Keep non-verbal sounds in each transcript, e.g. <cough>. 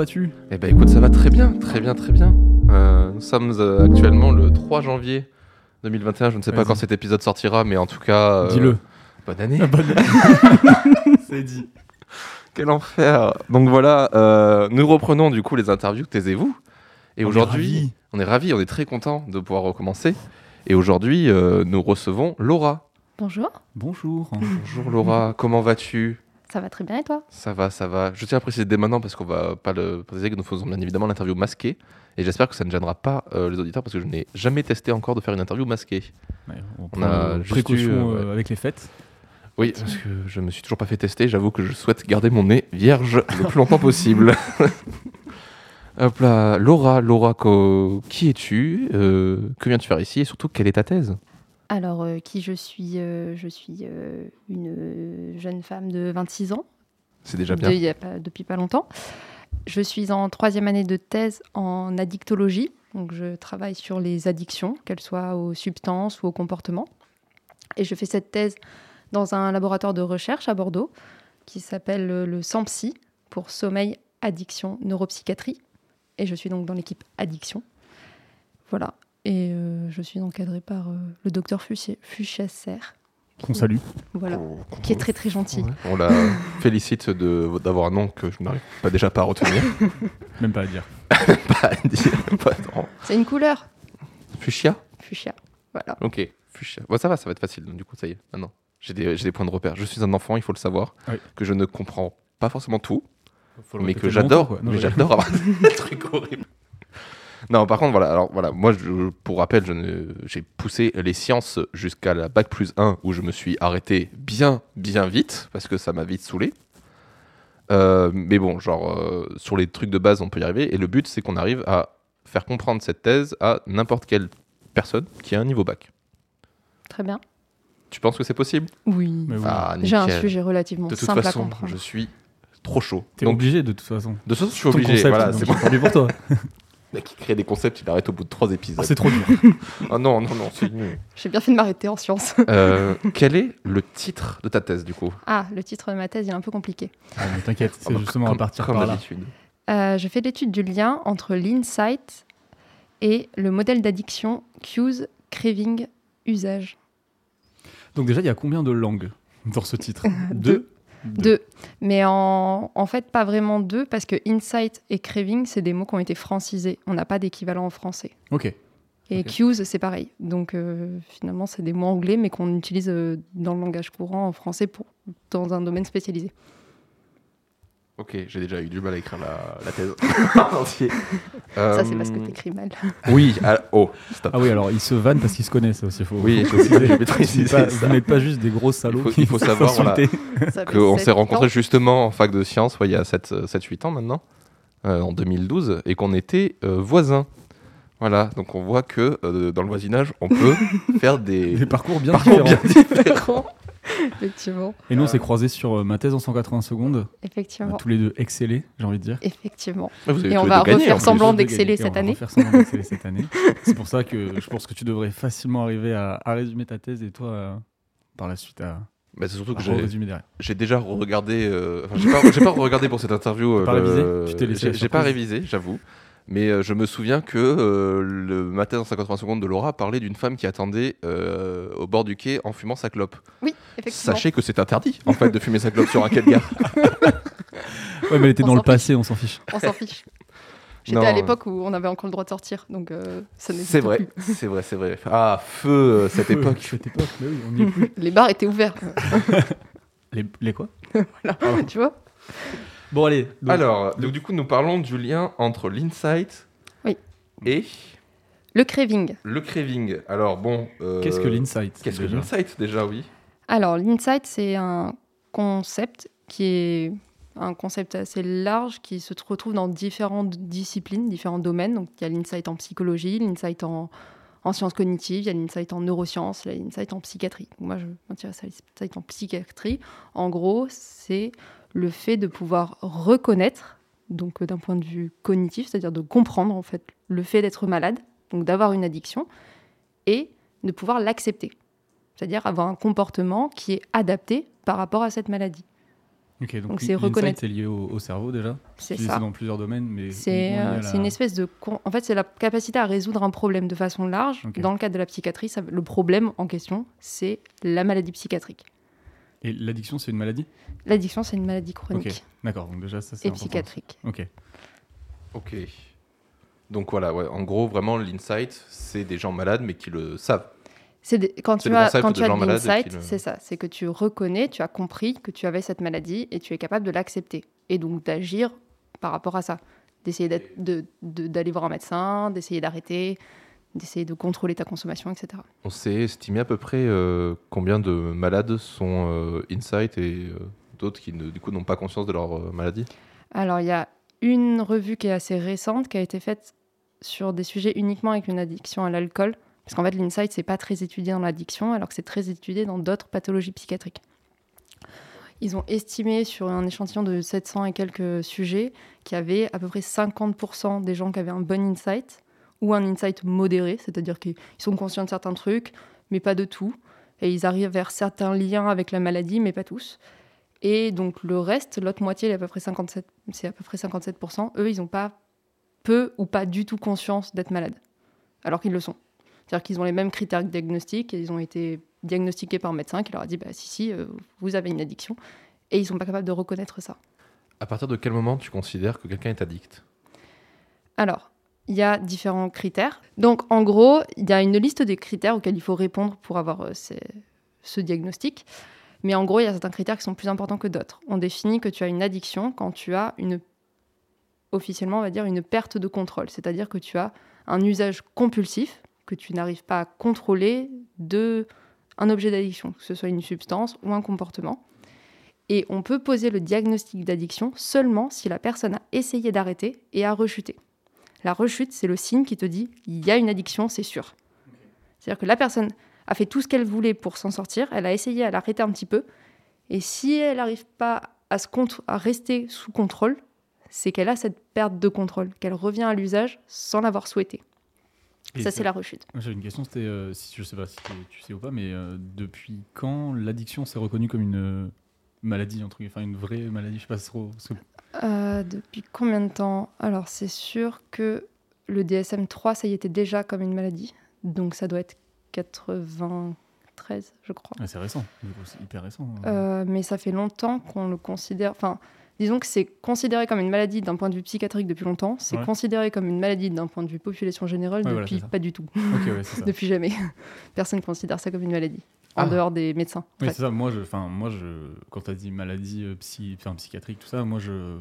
vas-tu Eh ben écoute, ça va très bien, très bien, très bien. Euh, nous sommes euh, actuellement le 3 janvier 2021. Je ne sais pas Vas-y. quand cet épisode sortira, mais en tout cas. euh, Dis-le. Bonne année. <laughs> C'est dit. Quel enfer. Donc voilà, euh, nous reprenons du coup les interviews. Taisez-vous. Et On est aujourd'hui, on est ravis, on est très contents de pouvoir recommencer. Et aujourd'hui, euh, nous recevons Laura. Bonjour, Bonjour. Bonjour Laura, comment vas-tu? Ça va très bien et toi? Ça va, ça va. Je tiens à préciser dès maintenant parce qu'on va pas le préciser que nous faisons bien évidemment l'interview masquée. Et j'espère que ça ne gênera pas euh, les auditeurs parce que je n'ai jamais testé encore de faire une interview masquée. Ouais, on On a juste précaution eu, euh, euh, avec les fêtes. Oui, parce que je me suis toujours pas fait tester. J'avoue que je souhaite garder mon nez vierge <laughs> le plus longtemps possible. <laughs> Hop là, Laura, Laura, co- qui es-tu? Euh, Que viens-tu faire ici? Et surtout, quelle est ta thèse? Alors, euh, qui je suis euh, Je suis euh, une jeune femme de 26 ans, C'est déjà de- bien. il y a pas- depuis pas longtemps. Je suis en troisième année de thèse en addictologie, donc je travaille sur les addictions, qu'elles soient aux substances ou aux comportements. Et je fais cette thèse dans un laboratoire de recherche à Bordeaux qui s'appelle le SAMPSI pour sommeil, addiction, neuropsychiatrie. Et je suis donc dans l'équipe addiction. Voilà. Et euh, je suis encadrée par euh, le docteur Fuchesser, Qu'on salue. voilà, Oh, qui est très très gentil. Ouais. On la <laughs> félicite de- d'avoir un nom que je n'arrive pas déjà pas à retenir. <laughs> Même <laughs> pas à dire. pas à dire. C'est une couleur, Fuchsia? Fuchsia. Voilà. Ok, fuchsia. Bon, ça va, ça va être facile. Du coup, ça y est, maintenant. J'ai des, j'ai des points de repère. Je suis un enfant, il faut le savoir, Oui. que je ne comprends pas forcément tout, mais que j'adore. Mais j'adore avoir des trucs horribles. Non, par contre, voilà. Alors, voilà, moi, je- pour rappel, je ne- j'ai poussé les sciences jusqu'à la bac plus 1 où je me suis arrêté bien, bien vite parce que ça m'a vite saoulé. Euh, mais bon, genre, euh, sur les trucs de base, on peut y arriver. Et le but, c'est qu'on arrive à faire comprendre cette thèse à n'importe quelle personne qui a un niveau bac. Très bien. Tu penses que c'est possible? Oui. Mais oui. Ah, J'ai un sujet relativement De toute simple à façon, comprendre. je suis trop chaud. T'es Donc, obligé de toute façon. de toute façon, je suis obligé. concept, voilà, c'est bon. pour toi. <laughs> Mec qui crée des concepts, il arrête au bout de trois épisodes. Ah, c'est trop dur. Ah non, non, non, c'est nul. J'ai bien fait de m'arrêter en sciences. Euh, quel est le titre de ta thèse, du coup? Ah, le titre de ma thèse il est un peu compliqué. Ah, mais T'inquiète, c'est Ah bah, justement comme- à partir comme par là. d'habitude. Euh, je fais l'étude du lien entre l'insight et le modèle d'addiction cues, craving, usage. Donc déjà, il y a combien de langues dans ce titre? <laughs> Deux. Deux. Mais en, en fait, pas vraiment deux, parce que insight et craving, c'est des mots qui ont été francisés. On n'a pas d'équivalent en français. Ok. Et cues, c'est pareil. Donc euh, finalement, c'est des mots anglais, mais qu'on utilise euh, dans le langage courant en français pour, dans un domaine spécialisé. Ok, j'ai déjà eu du mal à écrire la, la thèse. <laughs> Ça, c'est parce que Euh, t'écris mal. Oui, ah, oh, stop. Ah oui, alors ils se vannent parce qu'ils se connaissent aussi. Faut, Oui, faut je sais, préciser. je vais préciser pas- ça. Vous n'êtes pas juste des gros salauds. Il faut- qui il faut savoir, voilà. qu'on s'est rencontrés ans. justement en fac de sciences ouais, il y a 7-8 ans maintenant, euh, en 2012, et qu'on était euh, voisins. Voilà, donc on voit que euh, dans le voisinage, on peut <laughs> faire des Des parcours bien parcours différents. bien <laughs> différents. Effectivement. Et nous, on s'est croisés sur euh, ma thèse en 180 secondes. On a Effectivement. tous les deux excellé, j'ai envie de dire. Effectivement. Avez Et on va refaire semblant d'exceller cette va année. refaire semblant d'exceller cette année. <laughs> C'est pour ça que je pense que tu devrais facilement arriver à, à résumer ta thèse et toi, euh, par la suite, à, Bah, c'est surtout que j'ai résumer derrière. j'ai déjà regardé. enfin, j'ai pas, regardé pour cette interview. Euh, révisé? le- Tu t'es laissé J'ai pas révisé, j'avoue. Mais euh, je me souviens que euh, le matin en 53 secondes de Laura parlait d'une femme qui attendait euh, au bord du quai en fumant sa clope. Oui, effectivement. Sachez que c'est interdit en fait de fumer sa clope sur un quai de gare. <laughs> Ouais, mais elle était On dans le s'en passé, on s'en fiche. On s'en fiche. J'étais à l'époque où on avait encore le droit de sortir, donc euh, ça C'est vrai, c'est vrai, c'est vrai. Ah, feu cette Feu, époque. Cette époque, mais oui, on n'y est plus. <laughs> Les bars étaient ouverts, <laughs> Les, les quoi? Voilà, tu vois. Bon, allez. donc, Alors, donc, du coup, nous parlons du lien entre l'insight Oui. et Le craving. le craving. Alors, bon. euh, Qu'est-ce que l'insight Qu'est-ce que déjà l'insight déjà, oui Alors, l'insight, c'est un concept qui est un concept assez large qui se retrouve dans différentes disciplines, différents domaines. Donc, il y a l'insight en psychologie, l'insight en, en sciences cognitives, il y a l'insight en neurosciences, il y a l'insight en psychiatrie. Donc, moi, je m'intéresse à l'insight en psychiatrie. En gros, c'est le fait de pouvoir reconnaître, donc euh, d'un point de vue cognitif, c'est-à-dire de comprendre en fait le fait d'être malade, donc d'avoir une addiction, et de pouvoir l'accepter c'est-à-dire avoir un comportement qui est adapté par rapport à cette maladie. Ok, donc, c'est reconnaître. c'est lié au, au cerveau déjà. C'est ça. dans plusieurs domaines, mais C'est euh, la- une espèce de... con- En fait, c'est la capacité à résoudre un problème de façon large. Dans le cadre de la psychiatrie, ça- le problème en question, c'est la maladie psychiatrique. Et l'addiction, c'est une maladie? L'addiction, c'est une maladie chronique d'accord. Donc déjà, ça c'est et important. psychiatrique. Ok. Ok. Donc voilà, ouais, en gros, vraiment, l'insight, c'est des gens malades, mais qui le savent. C'est des- quand tu as, quand tu as de l'insight, le- c'est ça. C'est que tu reconnais, tu as compris que tu avais cette maladie et tu es capable de l'accepter. Et donc d'agir par rapport à ça. D'essayer d'être- de- de- d'aller voir un médecin, d'essayer d'arrêter, d'essayer de contrôler ta consommation, etc. On sait estimer à peu près euh, combien de malades sont euh, insight et euh, d'autres qui, ne- du coup, n'ont pas conscience de leur euh, maladie? Alors, il y a une revue qui est assez récente, qui a été faite sur des sujets uniquement avec une addiction à l'alcool. Parce qu'en fait, l'insight, c'est pas très étudié dans l'addiction, alors que c'est très étudié dans d'autres pathologies psychiatriques. Ils ont estimé sur un échantillon de 700 et quelques sujets qu'il y avait à peu près 50% des gens qui avaient un bon insight ou un insight modéré, c'est-à-dire qu'ils sont conscients de certains trucs, mais pas de tout. Et ils arrivent vers certains liens avec la maladie, mais pas tous. Et donc le reste, l'autre moitié, il est à peu près 57, c'est à peu près 57%. Eux, ils n'ont pas peu ou pas du tout conscience d'être malades, alors qu'ils le sont. C'est-à-dire qu'ils ont les mêmes critères diagnostiques et ils ont été diagnostiqués par un médecin qui leur a dit bah, si, si, euh, vous avez une addiction. Et ils sont pas capables de reconnaître ça. À partir de quel moment tu considères que quelqu'un est addict? Alors, il y a différents critères. Donc, en gros, il y a une liste des critères auxquels il faut répondre pour avoir euh, ce diagnostic. Mais en gros, il y a certains critères qui sont plus importants que d'autres. On définit que tu as une addiction quand tu as une, officiellement, on va dire, une perte de contrôle. C'est-à-dire que tu as un usage compulsif que tu n'arrives pas à contrôler de un objet d'addiction, que ce soit une substance ou un comportement. Et on peut poser le diagnostic d'addiction seulement si la personne a essayé d'arrêter et a rechuté. La rechute, c'est le signe qui te dit il y a une addiction, c'est sûr. C'est-à-dire que la personne a fait tout ce qu'elle voulait pour s'en sortir, elle a essayé, elle a arrêté un petit peu, et si elle n'arrive pas à, se à rester sous contrôle, c'est qu'elle a cette perte de contrôle, qu'elle revient à l'usage sans l'avoir souhaité. Et ça, c'est la rechute. J'avais une question, c'était, euh, si je sais pas si tu sais ou pas, mais euh, depuis quand l'addiction s'est reconnue comme une euh, maladie, entre enfin une vraie maladie, je sais pas trop. parce que- Euh, depuis combien de temps? Alors, c'est sûr que le DSM-3, ça y était déjà comme une maladie. Donc, ça doit être 93, je crois. Ah, c'est récent, c'est hyper récent. Euh, mais ça fait longtemps qu'on le considère. Enfin, disons que c'est considéré comme une maladie d'un point de vue psychiatrique depuis longtemps. C'est Ouais. considéré comme une maladie d'un point de vue population générale Ouais, depuis pas du tout. Ouais, <laughs> ça. depuis jamais. Personne ne considère ça comme une maladie. En Ah. dehors des médecins. Oui, c'est ça. Moi, je, moi, je, quand tu as dit maladie euh, psy, psychiatrique, tout ça, moi, je,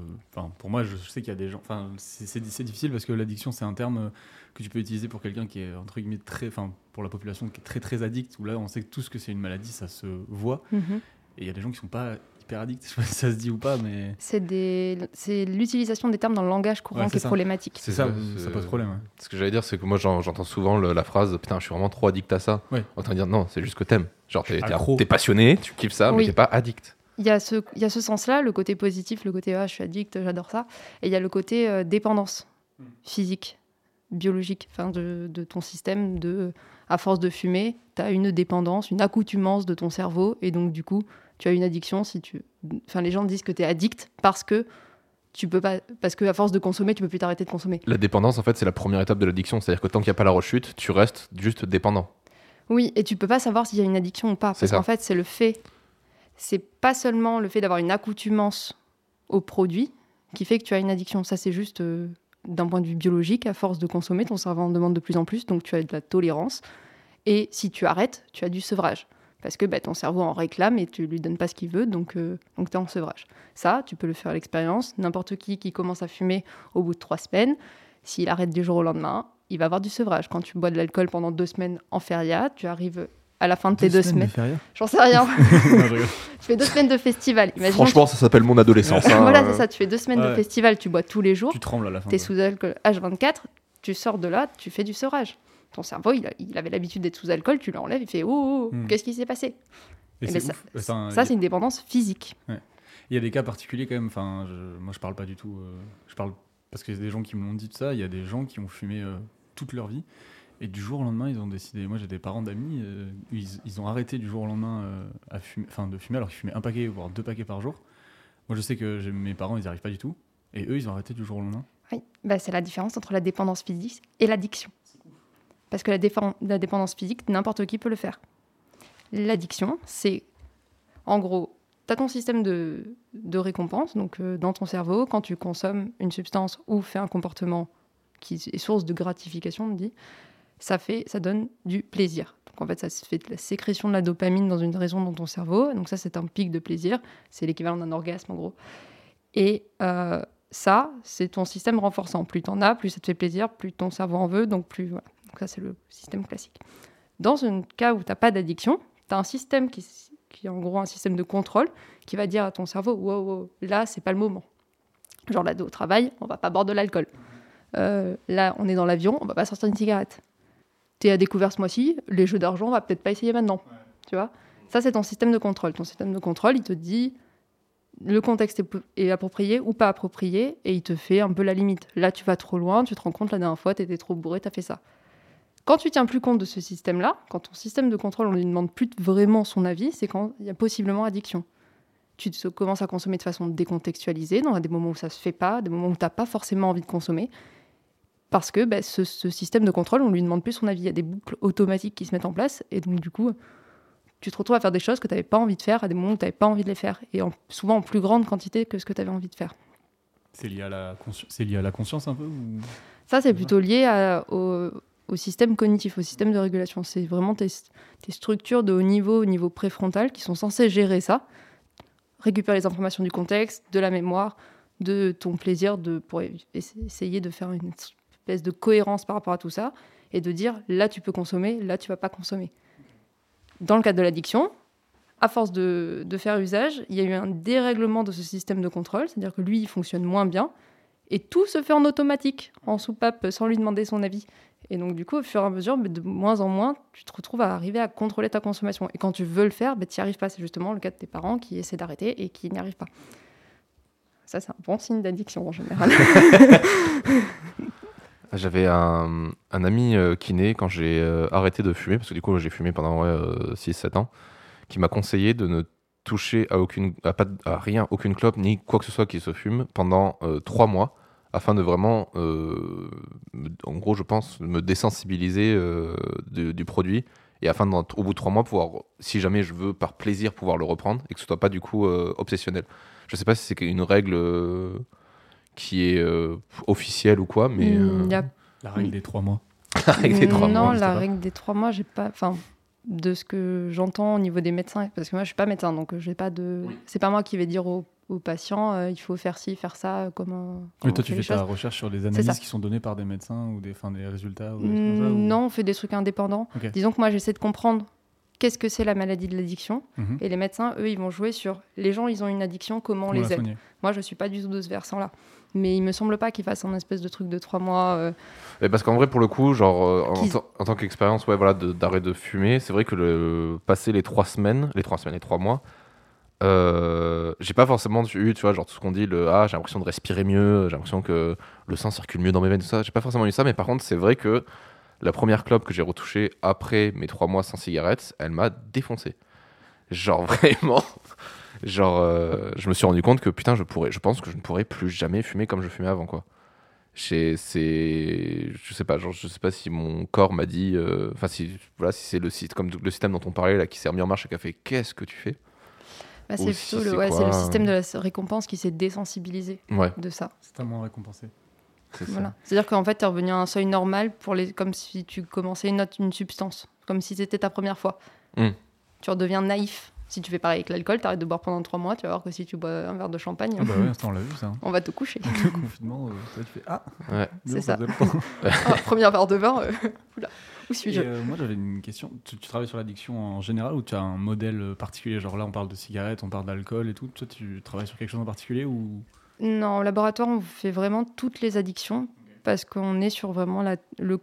pour moi, je sais qu'il y a des gens. C'est difficile parce que l'addiction, c'est un terme euh, que tu peux utiliser pour quelqu'un qui est entre guillemets très, pour la population qui est très très addict. Où là, on sait que tout ce que c'est une maladie, ça se voit. Mhm. Et il y a des gens qui sont pas hyper addicts. <laughs> Je sais pas si ça se dit ou pas, mais C'est des... c'est l'utilisation des termes dans le langage courant Ouais, qui est ça. problématique. c'est ça, c'est- ça pose problème. ouais. Ce que j'allais dire, c'est que moi j'en- j'entends souvent le- la phrase Putain, je suis vraiment trop addict à ça. Ouais. En train de dire Non, c'est juste que t'aimes. Genre, t'es t'es- Accro. t'es passionné, tu kiffes ça, mais t'es pas addict. Il y a ce, il y a ce sens-là, le côté positif, le côté ah, je suis addict, j'adore ça. Et il y a le côté euh, dépendance Mm. physique, biologique, enfin de, de ton système. De, à force de fumer, tu as une dépendance, une accoutumance de ton cerveau. Et donc, du coup, tu as une addiction. Si tu... enfin, les gens disent que tu es addict parce que tu peux pas, parce que à force de consommer, tu peux plus t'arrêter de consommer. La dépendance, en fait, c'est la première étape de l'addiction. C'est-à-dire que tant qu'il n'y a pas la rechute, tu restes juste dépendant. Oui, et tu peux pas savoir s'il y a une addiction ou pas. C'est Parce qu'en fait, c'est le fait. C'est pas seulement le fait d'avoir une accoutumance au produit qui fait que tu as une addiction. Ça, c'est juste euh, d'un point de vue biologique. À force de consommer, ton cerveau en demande de plus en plus, donc tu as de la tolérance. Et si tu arrêtes, tu as du sevrage. Parce que bah, ton cerveau en réclame et tu lui donnes pas ce qu'il veut, donc, euh, donc tu es en sevrage. Ça, tu peux le faire à l'expérience. N'importe qui qui commence à fumer au bout de trois semaines, s'il arrête du jour au lendemain, il va avoir du sevrage. Quand tu bois de l'alcool pendant deux semaines en feria, tu arrives à la fin de tes deux semaines. de feria J'en sais rien. <laughs> <laughs> Non, je fais deux semaines de festival. Imaginons Franchement, ça s'appelle mon adolescence. hein. <laughs> voilà, c'est ça. Tu fais deux semaines de festival, tu bois tous les jours, tu trembles à la fin. tu es quoi. sous alcool H24, tu sors de là, tu fais du sevrage. Ton cerveau, il, a- il avait l'habitude d'être sous alcool, tu l'enlèves, il fait oh, oh, oh, Hmm. qu'est-ce qui s'est passé? Et Eh ben, ça. Enfin, ça, c'est une dépendance physique. Il y a des cas particuliers quand même. Enfin, je- moi, je parle pas du tout. euh, je parle parce qu'il y a des gens qui me l'ont dit de ça. Il y a des gens qui ont fumé euh, toute leur vie et du jour au lendemain, ils ont décidé. Moi, j'ai des parents d'amis. euh, ils, ils ont arrêté du jour au lendemain euh, à fumer, enfin, de fumer alors qu'ils fumaient un paquet voire deux paquets par jour. Moi, je sais que mes parents, ils n'y arrivent pas du tout. Et eux, ils ont arrêté du jour au lendemain. Oui, bah, c'est la différence entre la dépendance physique et l'addiction. Parce que la, dépendance physique, n'importe qui peut le faire. L'addiction, c'est en gros, tu as ton système de, récompense, donc euh, dans ton cerveau, quand tu consommes une substance ou fais un comportement qui est source de gratification, on dit, ça, fait, ça donne du plaisir. Donc en fait, ça fait de la sécrétion de la dopamine dans une raison dans ton cerveau. Donc ça, c'est un pic de plaisir. C'est l'équivalent d'un orgasme en gros. Et euh, ça, c'est ton système renforçant. Plus tu en as, plus ça te fait plaisir, plus ton cerveau en veut, donc plus. Voilà. Donc ça, c'est le système classique. Dans un cas où tu n'as pas d'addiction, tu as un système qui, qui est en gros un système de contrôle qui va dire à ton cerveau wow, wow, là, c'est pas le moment. Genre là, au travail, on va pas boire de l'alcool. Euh, là, on est dans l'avion, on va pas sortir une cigarette. T'es à découvert ce mois-ci, les jeux d'argent, on va peut-être pas essayer maintenant. Tu vois? Ça, c'est ton système de contrôle. Ton système de contrôle, il te dit le contexte est, est approprié ou pas approprié et il te fait un peu la limite. Là, tu vas trop loin, tu te rends compte la dernière fois, tu étais trop bourré, tu as fait ça. Quand tu tiens plus compte de ce système-là, quand ton système de contrôle, on lui demande plus vraiment son avis, c'est quand il y a possiblement addiction. Tu te commences à consommer de façon décontextualisée, dans des moments où ça se fait pas, des moments où tu n'as pas forcément envie de consommer, parce que bah, ce, ce, système de contrôle, on lui demande plus son avis. Il y a des boucles automatiques qui se mettent en place, et donc du coup, tu te retrouves à faire des choses que tu n'avais pas envie de faire à des moments où tu n'avais pas envie de les faire, et en, souvent en plus grande quantité que ce que tu avais envie de faire. C'est lié, à la c'est lié à la conscience un peu ou... Ça, c'est plutôt lié à, au, au, système cognitif, au système de régulation. C'est vraiment tes, structures de haut niveau, au niveau préfrontal, qui sont censées gérer ça, récupérer les informations du contexte, de la mémoire, de ton plaisir, de, pour essayer de faire une espèce de cohérence par rapport à tout ça, et de dire là tu peux consommer, là tu vas pas consommer. Dans le cadre de l'addiction, à force de, de, faire usage, il y a eu un dérèglement de ce système de contrôle, c'est-à-dire que lui, il fonctionne moins bien, et tout se fait en automatique, en soupape, sans lui demander son avis. Et donc, du coup, au fur et à mesure, de moins en moins, tu te retrouves à arriver à contrôler ta consommation. Et quand tu veux le faire, tu n'y arrives pas. C'est justement le cas de tes parents qui essaient d'arrêter et qui n'y arrivent pas. Ça, c'est un bon signe d'addiction en général. <laughs> J'avais un, un, ami euh, kiné quand j'ai euh, arrêté de fumer, parce que du coup j'ai fumé pendant ouais, euh, 6-7 ans, qui m'a conseillé de ne toucher à, aucune, à, pas, à rien, aucune clope, ni quoi que ce soit qui se fume pendant 3 mois, afin de vraiment, euh, en gros je pense, me désensibiliser euh, du, du, produit, et afin au bout de 3 mois pouvoir, si jamais je veux par plaisir pouvoir le reprendre, et que ce soit pas du coup euh, obsessionnel. Je sais pas si c'est une règle qui est euh, officielle ou quoi, mais euh... y a... la règle des trois mois. <laughs> la règle des trois non, mois. Non, la règle des trois mois, j'ai pas. Enfin, de ce que j'entends au niveau des médecins, parce que moi je suis pas médecin, donc j'ai pas de. Oui. C'est pas moi qui vais dire aux, aux patients euh, il faut faire ci, faire ça, comment. Oui, toi tu fais ta recherche sur des analyses qui sont données par des médecins ou des, fin, des résultats ou des mmh, ça, ou... Non, on fait des trucs indépendants. Okay. Disons que moi j'essaie de comprendre qu'est-ce que c'est la maladie de l'addiction. Mmh. Et les médecins, eux, ils vont jouer sur les gens, ils ont une addiction, comment on, On les aide. Moi, je suis pas du tout de ce versant-là. Mais il me semble pas qu'ils fassent un espèce de truc de trois mois. euh, Mais parce qu'en vrai, pour le coup, genre, euh, en, tant- en tant qu'expérience ouais, voilà, de- d'arrêt de, fumer, c'est vrai que le, passer les trois semaines, les trois semaines, les trois mois, euh, j'ai pas forcément eu, tu vois, genre tout ce qu'on dit, le ah, j'ai l'impression de respirer mieux, j'ai l'impression que le sang circule mieux dans mes veines, tout ça. J'ai pas forcément eu ça, mais par contre, c'est vrai que la première clope que j'ai retouchée après mes trois mois sans cigarette, elle m'a défoncé. Genre <laughs> vraiment. Genre, euh, je me suis rendu compte que putain, je pourrais, je pense que je ne pourrais plus jamais fumer comme je fumais avant, quoi. C'est, je sais pas, je sais pas si mon corps m'a dit, euh, enfin si, voilà, si c'est le site comme le système dont on parlait là qui s'est remis en marche et qui a fait, qu'est-ce que tu fais? Bah, c'est plutôt le, c'est ouais, c'est le quoi, système de la récompense qui s'est désensibilisé Ouais, de ça. C'est tellement récompensé. c'est ça. Voilà. C'est-à-dire qu'en fait, tu es revenu à un seuil normal pour les... comme si tu commençais une, autre- une substance, comme si c'était ta première fois. Mm. Tu redeviens naïf. Si tu fais pareil avec l'alcool, tu arrêtes de boire pendant trois mois, tu vas voir que si tu bois un verre de champagne, Ah bah ouais, ça, on l'a vu ça. on va te coucher. <laughs> Le confinement, euh, ça, tu fais Ah Ouais. C'est ça. longtemps. <laughs> Ah, premier verre de vin, euh, <laughs> oula, où suis-je euh, moi j'avais une question. Tu, tu travailles sur l'addiction en général ou tu as un modèle particulier? Genre là on parle de cigarettes, on parle d'alcool et tout. Toi tu travailles sur quelque chose en particulier ou? Non, au laboratoire, on fait vraiment toutes les addictions parce qu'on est sur vraiment la, le.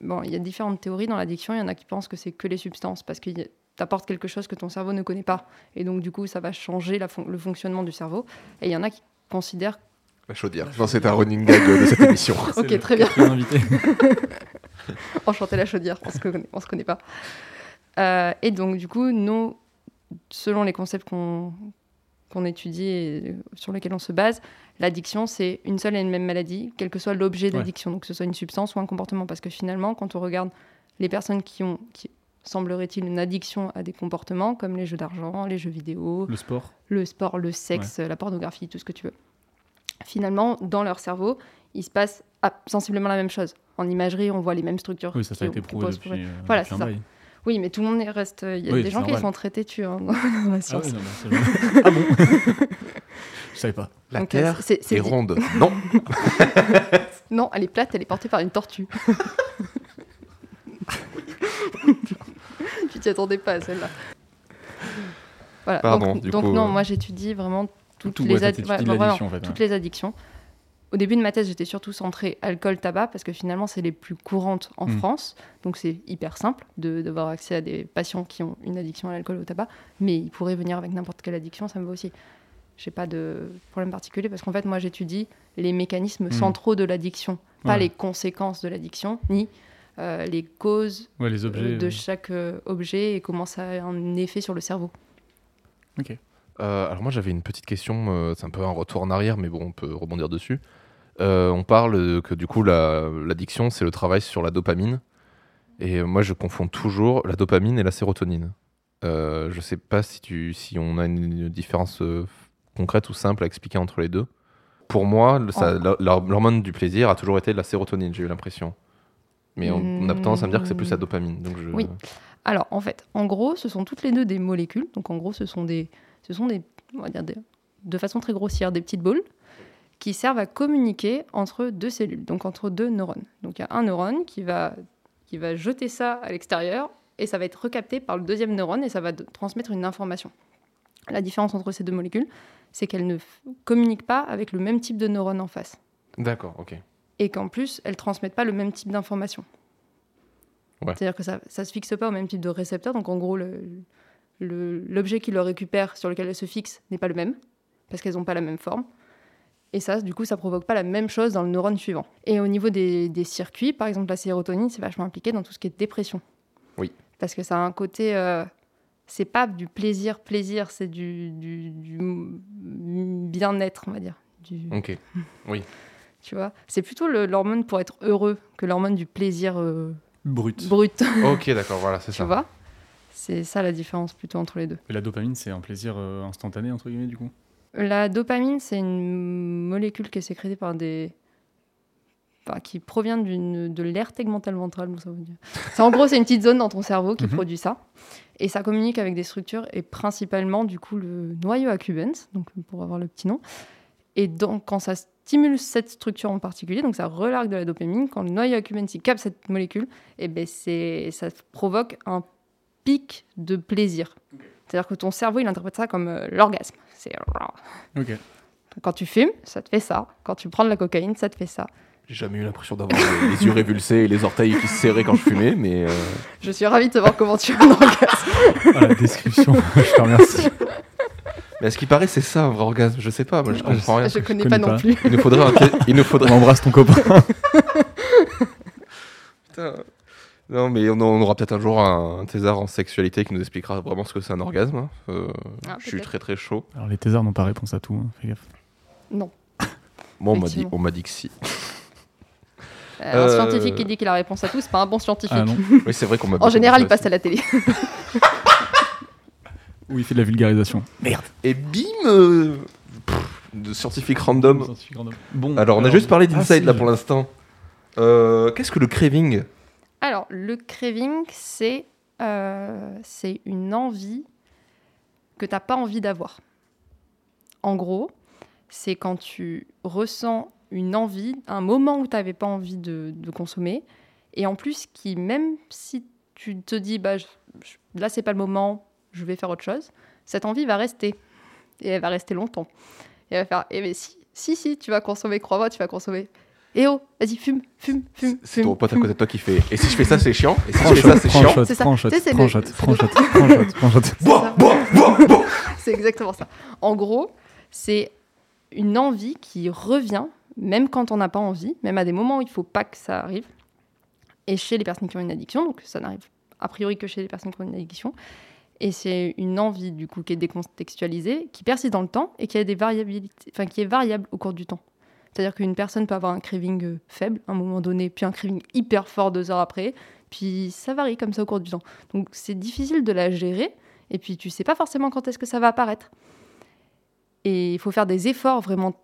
Bon, il y a différentes théories dans l'addiction. Il y en a qui pensent que c'est que les substances parce que t'apportes quelque chose que ton cerveau ne connaît pas et donc du coup ça va changer la fon- le fonctionnement du cerveau. Et il y en a qui considèrent. La chaudière. Non, c'est un running gag de cette émission. <laughs> Ok, très bien. <laughs> <laughs> Enchanté la chaudière, on se connaît, on se connaît pas. Euh, et donc du coup, nous, selon les concepts qu'on étudie et sur lesquels on se base, l'addiction, c'est une seule et une même maladie, quel que soit l'objet Ouais. d'addiction, donc que ce soit une substance ou un comportement. Parce que finalement, quand on regarde les personnes qui ont, qui, semblerait-il, une addiction à des comportements comme les jeux d'argent, les jeux vidéo, Le sport. le sport, le sexe, la pornographie, tout ce que tu veux. Finalement, dans leur cerveau, il se passe sensiblement la même chose. En imagerie, on voit les mêmes structures. Oui, ça, ça a été prouvé depuis, euh, Voilà, c'est ça. bail. Oui, mais tout le monde reste. Il y a Oui, des gens qui sont très têtus hein, <laughs> dans la Ah, science. non, <laughs> ah bon? Je savais pas. La Donc, Terre c'est- c'est est ronde. <laughs> Non. Non, elle est plate, elle est portée par une tortue. tu t'y attendais pas à celle-là. Voilà. Pardon, donc, du donc coup, non, euh, moi j'étudie vraiment toutes Tout, les ouais, ad- t'étudies ouais, l'addiction, vraiment, en fait, toutes ouais. les addictions. Au début de ma thèse, j'étais surtout centrée alcool, tabac, parce que finalement, c'est les plus courantes en Mm. France. Donc, c'est hyper simple de- d'avoir accès à des patients qui ont une addiction à l'alcool ou au tabac. Mais ils pourraient venir avec n'importe quelle addiction, ça me va aussi. J'ai pas de problème particulier, parce qu'en fait, moi, j'étudie les mécanismes Mm. centraux de l'addiction, pas Ouais. les conséquences de l'addiction, ni euh, les causes Ouais, les euh, objets. de chaque euh, objet et comment ça a un effet sur le cerveau. Ok. Euh, alors moi j'avais une petite question, euh, c'est un peu un retour en arrière, mais bon, on peut rebondir dessus. Euh, on parle que du coup la- l'addiction c'est le travail sur la dopamine, et moi je confonds toujours la dopamine et la sérotonine. Euh, je sais pas si, tu, si on a une différence euh, concrète ou simple à expliquer entre les deux. Pour moi, Oh. l'hormone du plaisir a toujours été la sérotonine, j'ai eu l'impression. Mais on, on a tendance à me dire que c'est plus la dopamine. Donc je... Oui. Alors, en fait, en gros, ce sont toutes les deux des molécules. Donc, en gros, ce sont des, ce sont des, on va dire des- de façon très grossière, des petites boules qui servent à communiquer entre deux cellules, donc entre deux neurones. Donc, il y a un neurone qui va, qui va jeter ça à l'extérieur et ça va être recapté par le deuxième neurone et ça va transmettre une information. La différence entre ces deux molécules, c'est qu'elles ne communiquent pas avec le même type de neurone en face D'accord, ok. et qu'en plus, elles transmettent pas le même type d'information. Ouais. C'est-à-dire que ça ne se fixe pas au même type de récepteur. Donc, en gros, le- l'objet qui le récupère, sur lequel elles se fixent, n'est pas le même, parce qu'elles n'ont pas la même forme. Et ça, du coup, ça provoque pas la même chose dans le neurone suivant. Et au niveau des, des circuits, par exemple, la sérotonine, c'est vachement impliqué dans tout ce qui est dépression. Oui. Parce que ça a un côté... euh, c'est pas du plaisir, plaisir, c'est du, du- du bien-être, on va dire. Du, Ok. <laughs> tu vois? C'est plutôt l'hormone pour être heureux que l'hormone du plaisir euh, Brut. brut, <laughs> ok, d'accord, voilà, c'est tu ça. vois? C'est ça la différence plutôt entre les deux. Et la dopamine, c'est un plaisir euh, instantané, entre guillemets, du coup? La dopamine, c'est une molécule qui est sécrétée par des... enfin, qui provient de l'air tegmental ventral. bon, ça veut dire. C'est en gros, c'est une petite zone dans ton cerveau qui Mhm. produit ça. Et ça communique avec des structures et principalement, du coup, le noyau accumbens, donc pour avoir le petit nom. Et donc, quand ça stimule cette structure en particulier, donc ça relargue de la dopamine, quand le noyau accumbens capte cette molécule, et ben ça provoque un pic de plaisir. C'est-à-dire que ton cerveau, il interprète ça comme euh, l'orgasme. C'est Ok. quand tu fumes, ça te fait ça. Quand tu prends de la cocaïne, ça te fait ça. J'ai jamais eu l'impression d'avoir les, yeux révulsés et les orteils qui se serraient quand je fumais, mais euh, Je suis ravie de savoir comment tu as un orgasme. Ah, la description, <laughs> je te remercie. mais à ce qui paraît, c'est ça un vrai orgasme. Je sais pas, moi je Ah, je comprends rien. Je connais, connais pas, pas. non plus. Il nous faudrait un, <laughs> il nous On faudrait. embrasse ton copain. <laughs> Putain. Non, mais on, on aura peut-être un jour un, un thésard en sexualité qui nous expliquera vraiment ce que c'est un orgasme. hein. Euh, Ah, je suis très très chaud. Alors, les thésards n'ont pas réponse à tout, hein, fais gaffe. Non. <laughs> Moi, on m'a dit, Effectivement. on m'a dit que si. Euh, Un Euh, scientifique qui dit qu'il a réponse à tout, c'est pas un bon scientifique. Ah non <laughs> Oui, c'est vrai qu'on m'a. en général, il passe à la télé. <laughs> Ou il fait de la vulgarisation. Merde. Et bim euh, pff, De scientifique random. Scientifique random. Bon, Alors, on a juste parlé ah, d'inside si, là pour l'instant. Euh, Qu'est-ce que le craving? Le craving, c'est euh, une envie que tu n'as pas envie d'avoir. En gros, c'est quand tu ressens une envie, un moment où tu n'avais pas envie de, consommer, et en plus qui, même si tu te dis, bah, je- là, c'est pas le moment, je vais faire autre chose, cette envie va rester. Et elle va rester longtemps. Et elle va faire, eh ben si, si, si, tu vas consommer, crois-moi, tu vas consommer. Eh oh, vas-y, fume, fume, fume. C'est ton pote à côté de toi qui fait. Et si je fais ça, c'est chiant. Et si je fais ça, c'est chiant. C'est ça. prends shot, prends shot, c'est prends shot, shot. <laughs> Bois, bois, bois, bois. C'est exactement ça. En gros, c'est une envie qui revient, même quand on n'a pas envie, même à des moments où il ne faut pas que ça arrive. Et chez les personnes qui ont une addiction, donc ça n'arrive a priori que chez les personnes qui ont une addiction. Et c'est une envie, du coup, qui est décontextualisée, qui persiste dans le temps et qui, a des variabilités, enfin, qui est variable au cours du temps. C'est-à-dire qu'une personne peut avoir un craving euh, faible à un moment donné, puis un craving hyper fort deux heures après, puis ça varie comme ça au cours du temps. Donc c'est difficile de la gérer, et puis tu sais pas forcément quand est-ce que ça va apparaître. Et il faut faire des efforts vraiment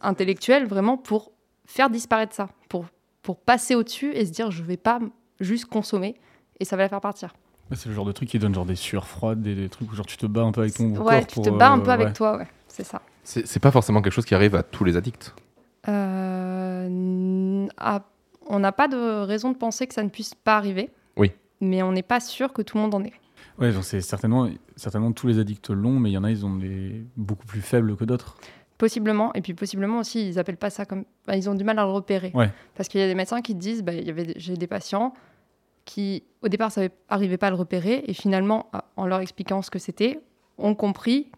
intellectuels, vraiment pour faire disparaître ça, pour, pour passer au-dessus et se dire je vais pas juste consommer, et ça va la faire partir. C'est le genre de truc qui donne genre des sueurs froides, des, trucs où genre tu te bats un peu avec ton Ouais, corps. tu pour, te bats un euh, peu avec ouais. toi, ouais, c'est ça. C'est pas forcément quelque chose qui arrive à tous les addicts. Euh, ah, on n'a pas de raison de penser que ça ne puisse pas arriver. Oui. Mais on n'est pas sûr que tout le monde en ait. Genre c'est certainement, certainement tous les addicts l'ont, mais il y en a, ils ont des beaucoup plus faibles que d'autres. Possiblement. Et puis possiblement aussi, ils appellent pas ça comme. bah, ils ont du mal à le repérer. Ouais. Parce qu'il y a des médecins qui disent bah, il y avait des- j'ai des patients qui, au départ, n'arrivaient pas à le repérer. Et finalement, en leur expliquant ce que c'était, ont compris,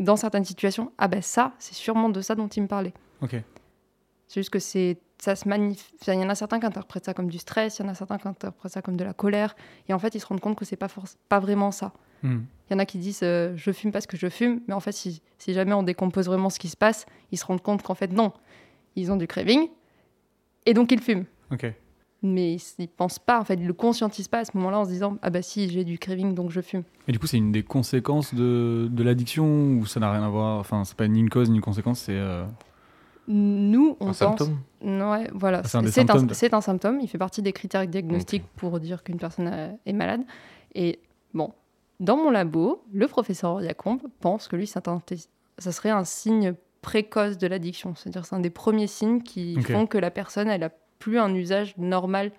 dans certaines situations, ah ben ça, c'est sûrement de ça dont il me parlait. Ok. C'est juste que c'est ça se manifeste. Il y en a certains qui interprètent ça comme du stress, il y en a certains qui interprètent ça comme de la colère. Et en fait, ils se rendent compte que c'est pas, forc- pas vraiment ça. Hmm. Il y en a qui disent euh, je fume parce que je fume, mais en fait, si, si jamais on décompose vraiment ce qui se passe, ils se rendent compte qu'en fait, non, ils ont du craving et donc ils fument. Ok. Mais ils, pensent pas, en fait, ils le conscientisent pas à ce moment-là en se disant ah bah si, j'ai du craving donc je fume. Et du coup, c'est une des conséquences de, de l'addiction ou ça n'a rien à voir? Enfin, c'est pas ni une cause ni une conséquence, c'est. euh, Nous, on Un pense. symptôme? Ouais, voilà. Ah, c'est un de- symptôme. Il fait partie des critères diagnostiques pour dire qu'une personne euh, est malade. Et bon, dans mon labo, le professeur Yacombe pense que lui, ça serait un signe précoce de l'addiction. C'est-à-dire, c'est un des premiers signes qui font que la personne, elle a plus un usage normal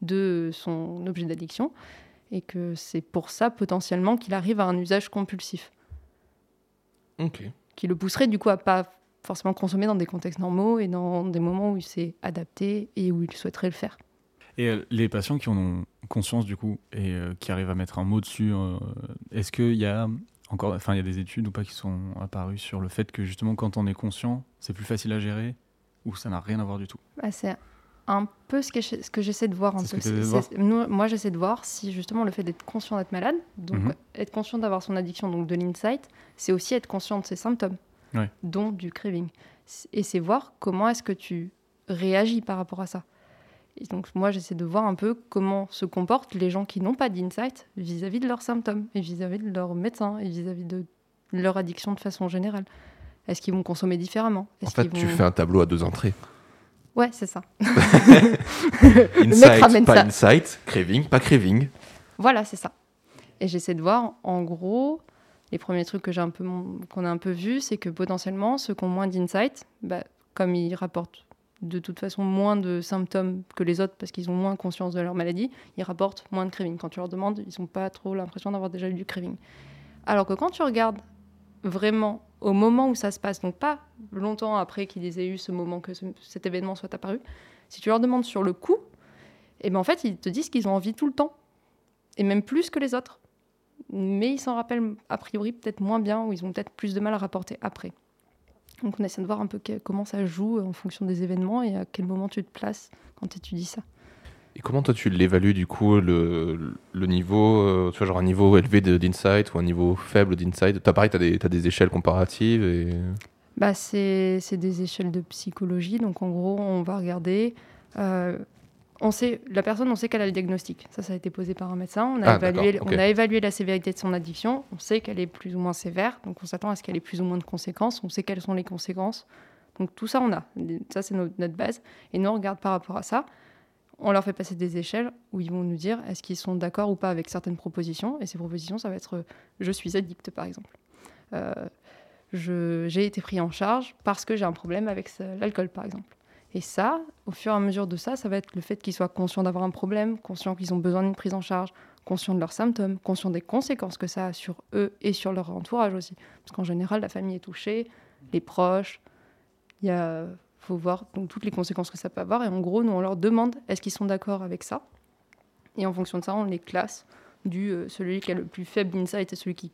de son objet d'addiction. Et que c'est pour ça, potentiellement, qu'il arrive à un usage compulsif Ok. qui le pousserait du coup à pas forcément consommer dans des contextes normaux et dans des moments où il s'est adapté et où il souhaiterait le faire. Et euh, les patients qui en ont conscience du coup et euh, qui arrivent à mettre un mot dessus, euh, est-ce qu'il y a encore, enfin il y a des études ou pas qui sont apparues sur le fait que justement quand on est conscient, c'est plus facile à gérer ou ça n'a rien à voir du tout? Bah, c'est un peu ce que, je- ce que j'essaie de voir. un peu. que voir nous- moi, j'essaie de voir si justement le fait d'être conscient d'être malade, donc Mhm. être conscient d'avoir son addiction, donc de l'insight, c'est aussi être conscient de ses symptômes, Ouais. dont du craving. Et c'est voir comment est-ce que tu réagis par rapport à ça. Et donc moi, j'essaie de voir un peu comment se comportent les gens qui n'ont pas d'insight vis-à-vis de leurs symptômes et vis-à-vis de leur médecin et vis-à-vis de leur addiction de façon générale. Est-ce qu'ils vont consommer différemment? En fait, qu'ils tu vont- fais un tableau à deux entrées. Ouais, c'est ça. <laughs> Insight, pas ça. insight, craving, pas craving. Voilà, c'est ça. Et j'essaie de voir, en gros, les premiers trucs que j'ai un peu mon- qu'on a un peu vu, c'est que potentiellement, ceux qui ont moins d'insight, bah, comme ils rapportent de toute façon moins de symptômes que les autres parce qu'ils ont moins conscience de leur maladie, ils rapportent moins de craving. Quand tu leur demandes, ils n'ont pas trop l'impression d'avoir déjà eu du craving. Alors que quand tu regardes vraiment au moment où ça se passe, donc pas longtemps après qu'ils aient eu ce moment que ce- cet événement soit apparu, si tu leur demandes sur le coup, et ben en fait ils te disent qu'ils ont envie tout le temps et même plus que les autres. Mais ils s'en rappellent a priori peut-être moins bien ou ils ont peut-être plus de mal à rapporter après. Donc on essaie de voir un peu comment ça joue en fonction des événements et à quel moment tu te places quand tu étudies ça. Et comment toi tu l'évalues du coup le, le niveau, euh, tu vois, genre un niveau élevé d'insight ou un niveau faible d'insight? T'as pareil, t'as des, t'as des échelles comparatives et... Bah, c'est des échelles de psychologie. Donc, en gros, on va regarder. euh, on sait, la personne, on sait qu'elle a le diagnostic. Ça, ça a été posé par un médecin. On a, Ah, évalué, on a évalué la sévérité de son addiction. On sait qu'elle est plus ou moins sévère. Donc, on s'attend à ce qu'elle ait plus ou moins de conséquences. On sait quelles sont les conséquences. Donc, tout ça, on a. Ça, c'est notre base. Et nous, on regarde par rapport à ça. On leur fait passer des échelles où ils vont nous dire est-ce qu'ils sont d'accord ou pas avec certaines propositions. Et ces propositions, ça va être euh, je suis addict, par exemple. Euh, j'ai été pris en charge parce que j'ai un problème avec l'alcool, par exemple. Et ça, au fur et à mesure de ça, ça va être le fait qu'ils soient conscients d'avoir un problème, conscients qu'ils ont besoin d'une prise en charge, conscients de leurs symptômes, conscients des conséquences que ça a sur eux et sur leur entourage aussi. Parce qu'en général, la famille est touchée, les proches, il y a, faut voir donc, toutes les conséquences que ça peut avoir. Et en gros, nous, on leur demande est-ce qu'ils sont d'accord avec ça Et en fonction de ça, on les classe du euh, celui qui a le plus faible insight et celui qui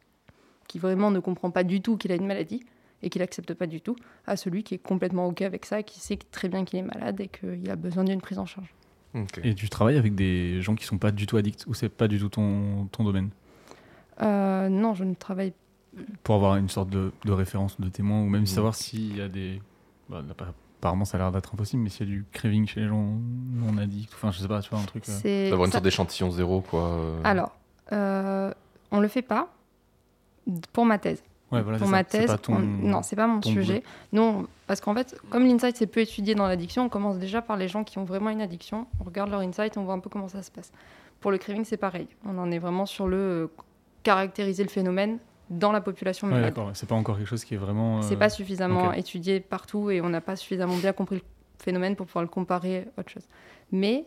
qui vraiment ne comprend pas du tout qu'il a une maladie et qu'il n'accepte pas du tout, à celui qui est complètement OK avec ça, et qui sait très bien qu'il est malade et qu'il a besoin d'une prise en charge. Et tu travailles avec des gens qui sont pas du tout addicts ou c'est pas du tout ton, ton domaine? Euh, non, je ne travaille Pour avoir une sorte de, de référence de témoin ou même Mhm. savoir s'il y a des. bah, apparemment, ça a l'air d'être impossible, mais s'il y a du craving chez les gens non addicts, enfin, je sais pas, tu vois, un truc. euh, D'avoir une ça- sorte d'échantillon zéro, quoi. euh. Alors, euh, on le fait pas pour ma thèse. Ouais, voilà, pour c'est ma ça. Thèse, pas ton- on- non, c'est pas mon sujet. Non, parce qu'en fait, comme l'insight c'est peu étudié dans l'addiction, on commence déjà par les gens qui ont vraiment une addiction. On regarde leur insight, on voit un peu comment ça se passe. Pour le craving, c'est pareil. On en est vraiment sur le euh, caractériser le phénomène dans la population Ouais, malade. d'accord, ouais, c'est pas encore quelque chose qui est vraiment. C'est euh, pas suffisamment ok. étudié partout et on n'a pas suffisamment bien compris le phénomène pour pouvoir le comparer à autre chose. Mais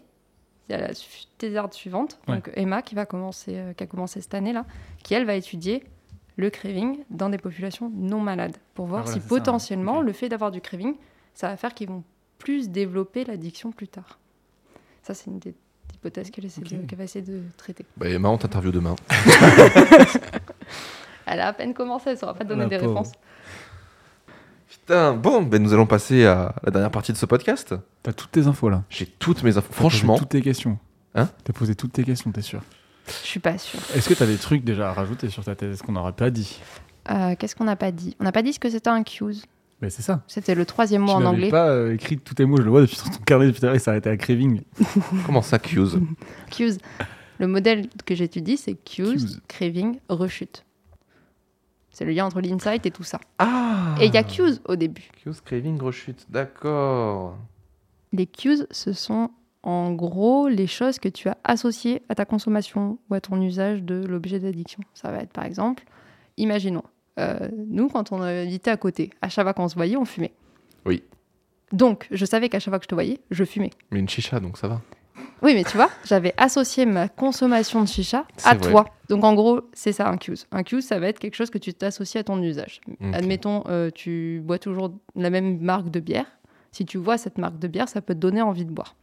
il y a la thésarde suivante, Ouais. donc Emma qui va commencer, euh, qui a commencé cette année là, qui elle va étudier le craving dans des populations non malades pour voir Ah, voilà, si c'est ça, ouais. potentiellement le fait d'avoir du craving, ça va faire qu'ils vont plus développer l'addiction plus tard. Ça c'est une des hypothèses qu'elle essaie de- Ok. qu'elle va essayer de traiter. Bah, Emma, on t'interview demain. <laughs> <laughs> Elle a à peine commencé, elle saura pas donner La des pauvre. réponses. Putain, bon, ben nous allons passer à la dernière partie de ce podcast. T'as toutes tes infos là. J'ai toutes mes infos. T'as posé Franchement, toutes tes questions. Hein? T'as posé toutes tes questions, t'es sûr? Je suis pas sûre. Est-ce que t'as des trucs déjà à rajouter sur ta thèse? Qu'on n'aurait pas dit? Euh, Qu'est-ce qu'on n'a pas dit? On n'a pas dit ce que c'était un cues. Ben c'est ça. C'était le troisième mot tu en n'avais anglais. pas euh, écrit tous tes mots, je le vois depuis ton carnet depuis tout à l'heure, il s'est arrêté à craving. <laughs> comment ça, Q's <laughs> Cues. Le modèle que j'étudie, c'est cues, Cues. craving, rechute. C'est le lien entre l'insight et tout ça. Ah Et il y a cues au début. Q's craving rechute, d'accord. Les cues, ce sont en gros les choses que tu as associées à ta consommation ou à ton usage de l'objet d'addiction. Ça va être par exemple, imaginons, euh, nous quand on habitait à côté, à chaque fois qu'on se voyait, on fumait. Oui. Donc, je savais qu'à chaque fois que je te voyais, je fumais. Mais une chicha, donc ça va. Oui, mais tu vois, j'avais associé ma consommation de chicha à vrai. toi. Donc en gros, c'est ça un cues. Un cues, ça va être quelque chose que tu t'associes à ton usage. Admettons, euh, tu bois toujours la même marque de bière. Si tu vois cette marque de bière, ça peut te donner envie de boire.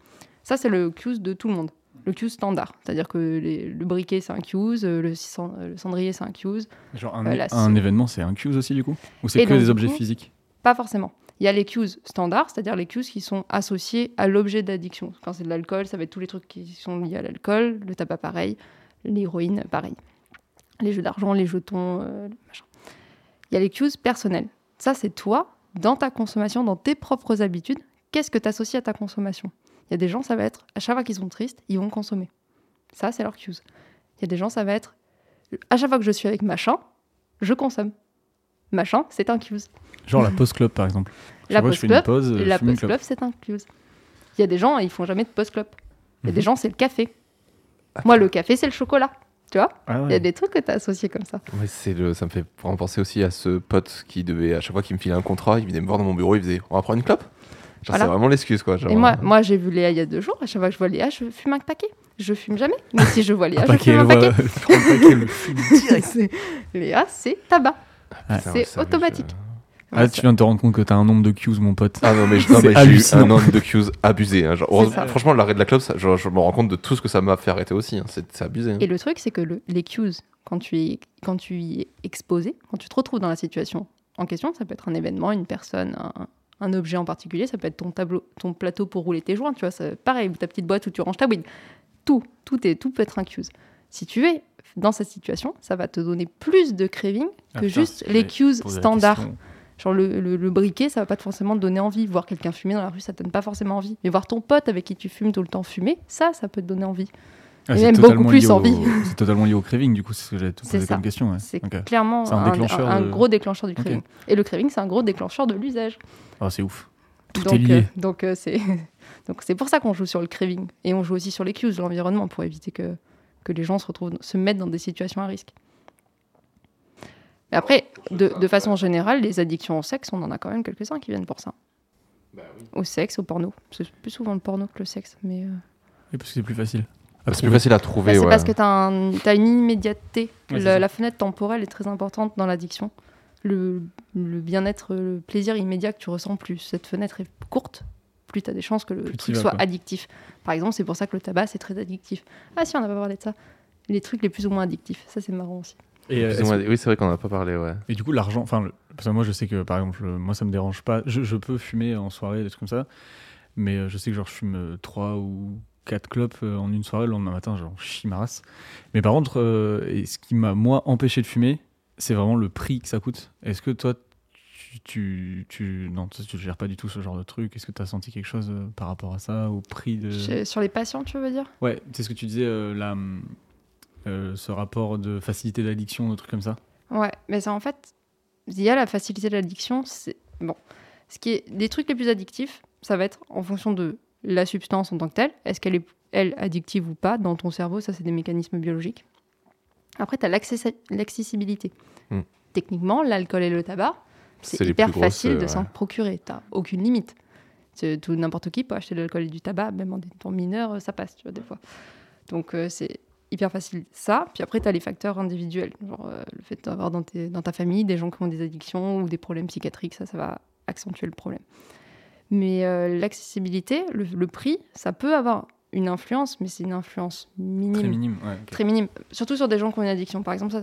Ça, c'est le cues de tout le monde. Le cues standard. C'est-à-dire que les- le briquet, c'est un cues, euh, le, cend- le cendrier, c'est un cues. Genre un, Euh, un événement, c'est un cues aussi du coup? Ou c'est que donc, des objets coup- physiques? Pas forcément. Il y a les cues standards, c'est-à-dire les cues qui sont associés à l'objet d'addiction. Quand c'est de l'alcool, ça va être tous les trucs qui sont liés à l'alcool, le tabac pareil, l'héroïne pareil, les jeux d'argent, les jetons, euh, machin. Il y a les cues personnels. Ça, c'est toi, dans ta consommation, dans tes propres habitudes, qu'est-ce que tu associes à ta consommation? Il y a des gens, ça va être, à chaque fois qu'ils sont tristes, ils vont consommer. Ça, c'est leur cues. Il y a des gens, ça va être, à chaque fois que je suis avec machin, je consomme. Machin, c'est un cues. Genre la pause club par exemple. La pause je fais club, une pause, euh, la clope. club, c'est un cues. Il y a des gens, ils font jamais de post club. Il y a des Mhm. gens, c'est le café. Moi, le café, c'est le chocolat. Tu vois Ah Il y a des trucs que tu as associés comme ça. Ouais, c'est le, ça me fait vraiment penser aussi à ce pote qui devait, à chaque fois qu'il me filait un contrat, il venait me voir dans mon bureau, il faisait On va prendre une clope? Genre, Voilà. c'est vraiment l'excuse, quoi. Genre, Et moi, moi j'ai vu Léa il y a deux jours. À chaque fois que je vois Léa, je fume un paquet. Je fume jamais. Mais si je vois Léa, Un je paquet, fume un paquet. voit- elle prend le paquet, le <laughs> fume direct. C'est- Léa, c'est tabac. putain, c'est automatique. Ah, tu viens de te rendre compte que t'as un nombre de cues, mon pote. Ah non, mais, je- non, C'est mais j'ai eu un nombre de cues abusé. hein. Genre, franchement, l'arrêt de la clope, ça- genre, je me rends compte de tout ce que ça m'a fait arrêter aussi. hein. C'est abusé. hein. Et le truc, c'est que le- les cues, quand tu, es, quand tu y es exposé, quand tu te retrouves dans la situation en question, ça peut être un événement, une personne, un, un objet en particulier, ça peut être ton tableau, ton plateau pour rouler tes joints, tu vois, pareil, ou ta petite boîte où tu ranges ta weed. Tout, tout, est, tout peut être un cues. Si tu es dans cette situation, ça va te donner plus de craving Ah, que putain, juste les cues standards. Genre le, le- le briquet, ça va pas forcément te donner envie. Voir quelqu'un fumer dans la rue, ça te donne pas forcément envie. Mais voir ton pote avec qui tu fumes tout le temps fumer, ça, ça peut te donner envie. Ah, Et c'est même totalement beaucoup plus lié au- envie. <laughs> C'est totalement lié au craving, du coup, c'est ce que C'est poser ça. comme question. ouais. C'est clairement un gros déclencheur du craving. Et le craving, c'est un gros déclencheur de l'usage. Ah, c'est ouf. Tout donc, est lié. euh, donc euh, c'est <laughs> donc c'est pour ça qu'on joue sur le craving et on joue aussi sur les cues de l'environnement pour éviter que que les gens se retrouvent se mettent dans des situations à risque. Mais après, de, de façon générale, les addictions au sexe, on en a quand même quelques-uns qui viennent pour ça. Au sexe, au porno. C'est plus souvent le porno que le sexe, mais. euh, Et parce que c'est plus facile. C'est plus facile à trouver. Bah, c'est ouais. parce que tu as, une immédiateté. Ouais, la, fenêtre temporelle est très importante dans l'addiction. Le, le bien-être, le plaisir immédiat que tu ressens, plus cette fenêtre est courte, plus tu as des chances que le Plus truc vas, soit quoi. addictif. Par exemple, c'est pour ça que le tabac, c'est très addictif. Ah si, on n'a pas parlé de ça. Les trucs les plus ou moins addictifs. Ça, c'est marrant aussi. Et, euh, Oui, c'est vrai qu'on n'a pas parlé, ouais. et du coup, l'argent, enfin, le- parce que moi, je sais que par exemple, le- moi, ça me dérange pas. Je, je peux fumer en soirée, des trucs comme ça. Mais euh, je sais que genre, je fume 3 ou 4 clopes euh, en une soirée, le lendemain matin, genre chie ma race. Mais par contre, euh, et ce qui m'a, moi, empêché de fumer, c'est vraiment le prix que ça coûte. Est-ce que toi, tu, tu, tu- non, tu, tu gères pas du tout ce genre de truc? Est-ce que tu as senti quelque chose euh, par rapport à ça, au prix de... Sur les patients, tu veux dire? Ouais, c'est ce que tu disais, euh, la, euh, ce rapport de facilité d'addiction, de trucs comme ça. Ouais, mais ça en fait, il y a la facilité de l'addiction. C'est bon. Ce qui est des trucs les plus addictifs, ça va être en fonction de la substance en tant que telle. Est-ce qu'elle est elle addictive ou pas dans ton cerveau Ça, c'est des mécanismes biologiques. Après, tu as l'accessibilité. Hmm. Techniquement, l'alcool et le tabac, C'est hyper grosses, facile de euh, s'en ouais. procurer. Tu aucune limite. C'est- Tout n'importe qui peut acheter de l'alcool et du tabac, même en étant mineur, ça passe, tu vois, des fois. Donc, euh, c'est hyper facile ça. Puis après, tu as les facteurs individuels. Genre euh, le fait d'avoir dans, ta famille des gens qui ont des addictions ou des problèmes psychiatriques, ça, ça va accentuer le problème. Mais euh, l'accessibilité, le, le prix, ça peut avoir une influence, mais c'est une influence minime Très minime, ouais. très minime, surtout sur des gens qui ont une addiction. Par exemple, ça,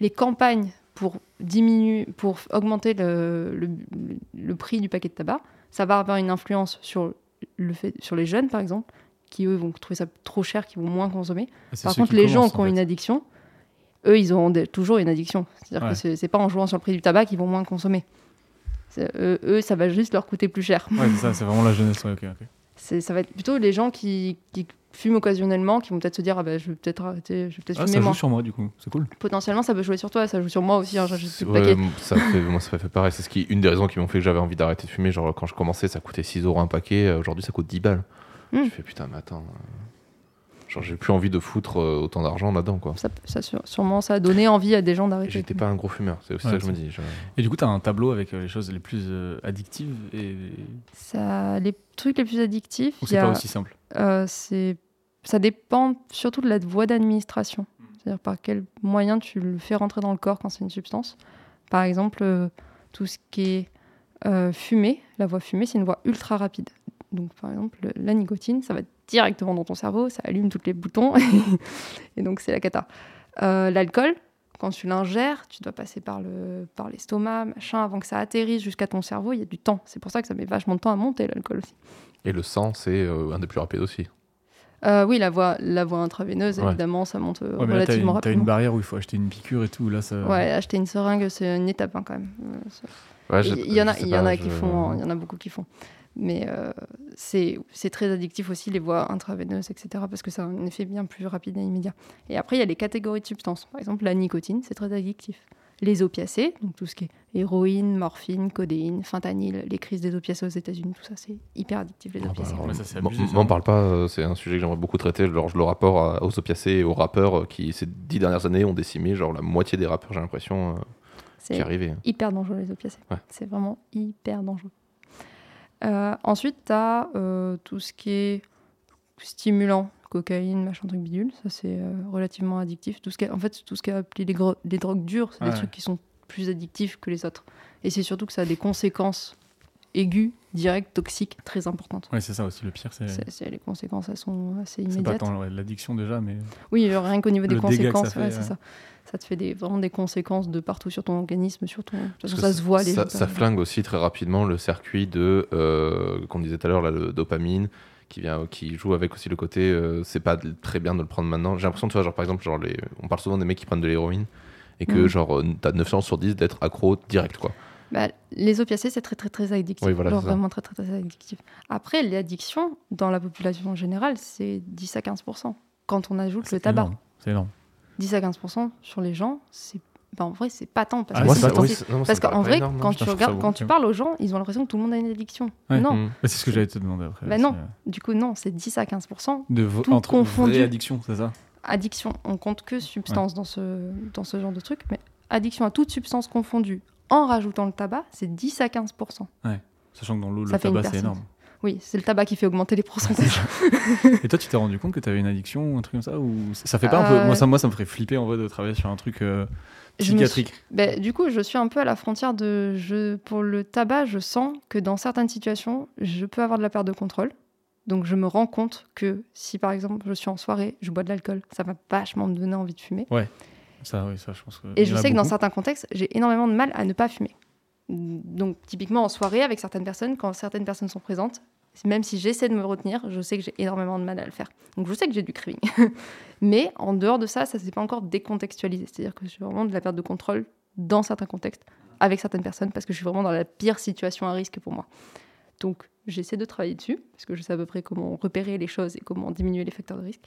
les campagnes pour diminuer, pour augmenter le, le- le prix du paquet de tabac, ça va avoir une influence sur le fait, sur les jeunes, par exemple, qui eux vont trouver ça trop cher, qui vont moins consommer. C'est Par contre, les gens qui ont fait. une addiction, eux, ils auront des- toujours une addiction. C'est-à-dire Ouais. que c'est pas en jouant sur le prix du tabac qu'ils vont moins consommer. Eux, eux, ça va juste leur coûter plus cher. Ouais, c'est ça, c'est vraiment la jeunesse, ouais, Ça va être plutôt les gens qui, qui fument occasionnellement, qui vont peut-être se dire ah ben, je vais peut-être arrêter, je vais peut-être Ah, fumer ça moins joue sur moi, du coup, c'est cool. potentiellement ça peut jouer sur toi, ça joue sur moi aussi, hein, Ouais, ça fait, moi, ça fait pareil. C'est ce qui, une des raisons qui m'ont fait que j'avais envie d'arrêter de fumer. Genre, quand je commençais, ça coûtait 6 euros un paquet. euh, Aujourd'hui, ça coûte 10 balles. Mm. Je fais putain, mais attends. euh, Genre, j'ai plus envie de foutre euh, autant d'argent là-dedans, quoi. Ça, ça, sûre- sûrement, ça a donné envie à des gens d'arrêter. J'étais pas un gros fumeur. C'est aussi Ouais, ça que je me dis. je- Et du coup, tu as un tableau avec euh, les choses les plus euh, addictives et... Ça, les trucs les plus addictifs, ou c'est a- pas aussi simple euh, c'est- ça dépend surtout de la voie d'administration. C'est-à-dire par quel moyen tu le fais rentrer dans le corps quand c'est une substance. Par exemple, euh, tout ce qui est euh, fumée, la voie fumée, c'est une voie ultra rapide. Donc, par exemple, le- la nicotine, ça va directement dans ton cerveau, ça allume tous les boutons, <laughs> et donc c'est la cata. Euh, L'alcool, quand tu l'ingères, tu dois passer par le par l'estomac, machin, avant que ça atterrisse jusqu'à ton cerveau, il y a du temps. C'est pour ça que ça met vachement de temps à monter l'alcool aussi. Et le sang, c'est euh, un des plus rapides aussi. Euh, oui, la voie, la voie intraveineuse, Ouais. évidemment, ça monte Ouais, mais là, t'as relativement une, t'as rapidement. une barrière où il faut acheter une piqûre et tout. Là, ça... Ouais, acheter une seringue, c'est une étape hein, quand même. Ouais, Il y en a, il y en je- qui font, hein, il y en a beaucoup qui font. Mais euh, c'est très addictif aussi les voies intraveineuses, etc. Parce que ça a un effet bien plus rapide et immédiat. Et après, il y a les catégories de substances. Par exemple, la nicotine, c'est très addictif. Les opiacés, donc tout ce qui est héroïne, morphine, codéine, fentanyl, les crises des opiacés aux États-Unis, tout ça, c'est hyper addictif les Ah bah opiacés. c'est m'en- parle pas, euh, c'est un sujet que j'aimerais beaucoup traiter. Genre, le rapport aux opiacés et aux rappeurs euh, qui, ces dix dernières années, ont décimé genre la moitié des rappeurs, j'ai l'impression, euh, qui C'est hyper dangereux les opiacés. Ouais. C'est vraiment hyper dangereux. Euh, ensuite, tu as tout ce qui est stimulant, cocaïne, machin truc bidule. Ça, c'est euh, relativement addictif. Tout ce qui est- en fait, tout ce qui est appelé les, drogues dures, c'est Ouais. des trucs qui sont plus addictifs que les autres. Et c'est surtout que ça a des conséquences aiguës, directes, toxiques, très importantes. Ouais, c'est ça aussi le pire. C'est les conséquences, elles sont assez c'est pas immédiates. tant l'addiction déjà, mais Oui, genre, rien qu'au niveau des Le dégât que ça conséquences, fait, ouais, ouais. c'est ça. Ça te fait des, vraiment des conséquences de partout sur ton organisme, sur ton... De toute Parce façon, que ça se voit. Les ça, ça flingue aussi très rapidement le circuit de, euh, qu'on disait tout à l'heure, là, le dopamine, qui, vient, qui joue avec aussi le côté, euh, c'est pas très bien de le prendre maintenant. J'ai l'impression, tu vois, genre, par exemple, genre, les, on parle souvent des mecs qui prennent de l'héroïne et que, Mhm. genre, euh, t'as 9 chances sur 10 d'être accro direct, quoi. Bah, les opiacés, c'est très, très, très addictif. Oui, voilà, Genre c'est ça. vraiment très, très, très addictif. Après, l'addiction, dans la population en général, c'est 10 à 15% Quand on ajoute le tabac. C'est énorme. 10 à 15 sur les gens, c'est bah, en vrai, c'est pas tant. Parce Ah, que ça- oui, non, Parce qu'en vrai, énorme, non. quand, tu, regardes, quand tu parles aux gens, ils ont l'impression que tout le monde a une addiction. Ouais. Non. Bah, c'est ce que j'allais te demander après. Bah non. euh, du coup, non, c'est 10 à 15 De vo- tout entre confondu. addiction, c'est ça? Addiction, on compte que substance dans, ce, dans ce genre de truc, mais addiction à toute substance confondue en rajoutant le tabac, c'est 10 à 15 Sachant que dans l'eau, le tabac, c'est énorme. Oui, c'est le tabac qui fait augmenter les pourcentages. <laughs> Et toi, tu t'es rendu compte que tu avais une addiction ou un truc comme ça ou ça fait pas un peu Euh, moi ça moi ça me ferait flipper en vrai de travailler sur un truc euh, suis- psychiatrique. Ben, du coup, je suis un peu à la frontière de. Je, pour le tabac, je sens que dans certaines situations, je peux avoir de la perte de contrôle. Donc, je me rends compte que si, par exemple, je suis en soirée, je bois de l'alcool, ça va vachement me donner envie de fumer. Ça oui, ça je pense que Et je sais que dans certains contextes, j'ai énormément de mal à ne pas fumer. Donc, typiquement en soirée avec certaines personnes, quand certaines personnes sont présentes, Même si j'essaie de me retenir, je sais que j'ai énormément de mal à le faire. Donc je sais que j'ai du craving. <laughs> Mais en dehors de ça, ça s'est pas encore décontextualisé. C'est-à-dire que suis vraiment de la perte de contrôle dans certains contextes, avec certaines personnes, parce que je suis vraiment dans la pire situation à risque pour moi. Donc j'essaie de travailler dessus, parce que je sais à peu près comment repérer les choses et comment diminuer les facteurs de risque.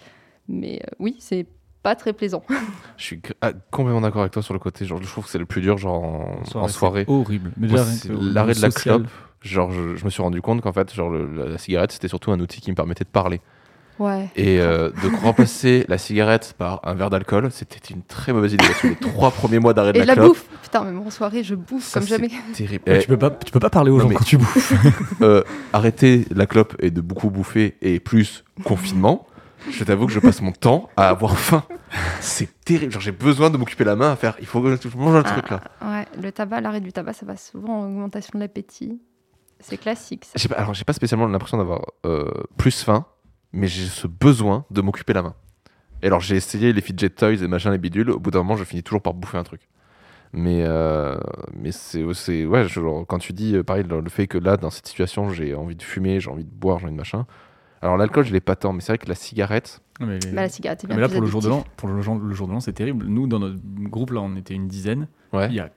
Mais euh, oui, c'est pas très plaisant. <laughs> Je suis ah, complètement d'accord avec toi sur le côté. Genre, je trouve que c'est le plus dur, genre en en soirée. c'est Horrible. Mais l'arrêt de la clope. Genre, je, je me suis rendu compte qu'en fait, genre, le- la, la cigarette, c'était surtout un outil qui me permettait de parler. Ouais. Et euh, de <laughs> remplacer la cigarette par un verre d'alcool, c'était une très mauvaise idée. Sur les trois premiers mois d'arrêt de Et la, de la clope, bouffe Putain, même en soirée, je bouffe ça, comme jamais. terrible. Ouais, tu, peux pas, tu peux pas parler aux Non, gens mais- quand tu bouffes. <laughs> euh, arrêter la clope et de beaucoup bouffer et plus confinement, je t'avoue que je passe mon temps à avoir faim. C'est terrible. Genre, j'ai besoin de m'occuper la main à faire. Il faut que je mange le truc là. Ah, ouais, le tabac, l'arrêt du tabac, ça va souvent en augmentation de l'appétit. C'est classique. ça. Pas, alors, j'ai pas spécialement l'impression d'avoir euh, plus faim, mais j'ai ce besoin de m'occuper la main. Et alors, j'ai essayé les fidget toys et machin, les bidules. Au bout d'un moment, je finis toujours par bouffer un truc. Mais, euh, mais c'est, c'est ouais, genre, quand tu dis, euh, pareil, le fait que là, dans cette situation, j'ai envie de fumer, j'ai envie de boire, j'ai envie de machin. Alors, l'alcool, je l'ai pas tant, mais c'est vrai que la cigarette, Non, mais les- Bah, la cigarette, bien mais là, plus pour le jour de l'an, pour le jour, le jour de l'an, c'est terrible. Nous, dans notre groupe, là, on était une dizaine. ouais. Il y a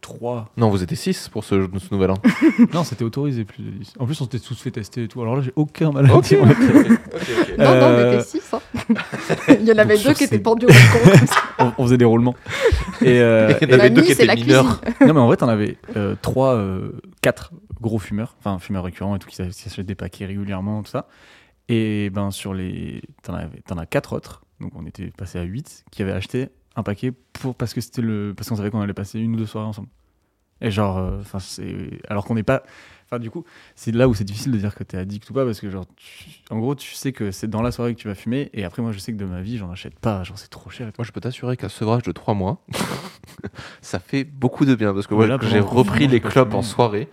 trois. Non, vous étiez 6 pour ce, ce nouvel an. <laughs> non, c'était autorisé plus de 10. En plus, on s'était tous fait tester et tout. Alors là, j'ai aucun mal à dire. <laughs> Non, non, on Euh, était six. hein. <laughs> Il y en avait donc, deux qui étaient pendus au balcon. on, on faisait des roulements. Et, euh, Il y en Et avait la deux nuit, qui c'est étaient la mineurs. cuisine. non, mais en vrai, t'en avais euh, trois, euh, quatre gros fumeurs, enfin fumeurs récurrents et tout, qui s'a- qui s'achètent des paquets régulièrement, tout ça. Et ben sur les, t'en as quatre autres, donc on était passé à 8 qui avaient acheté un paquet pour parce que c'était le, parce qu'on savait qu'on allait passer une ou deux soirées ensemble. Et genre, euh, enfin c'est, alors qu'on n'est pas, enfin du coup, c'est là où c'est difficile de dire que t'es addict ou pas parce que genre, tu- en gros, tu sais que c'est dans la soirée que tu vas fumer et après moi je sais que de ma vie j'en achète pas, genre c'est trop cher. Et tout. Moi, je peux t'assurer qu'un sevrage de 3 mois, <laughs> ça fait beaucoup de bien. Parce que Mais ouais, là, quand pendant j'ai repris les clopes en soirée.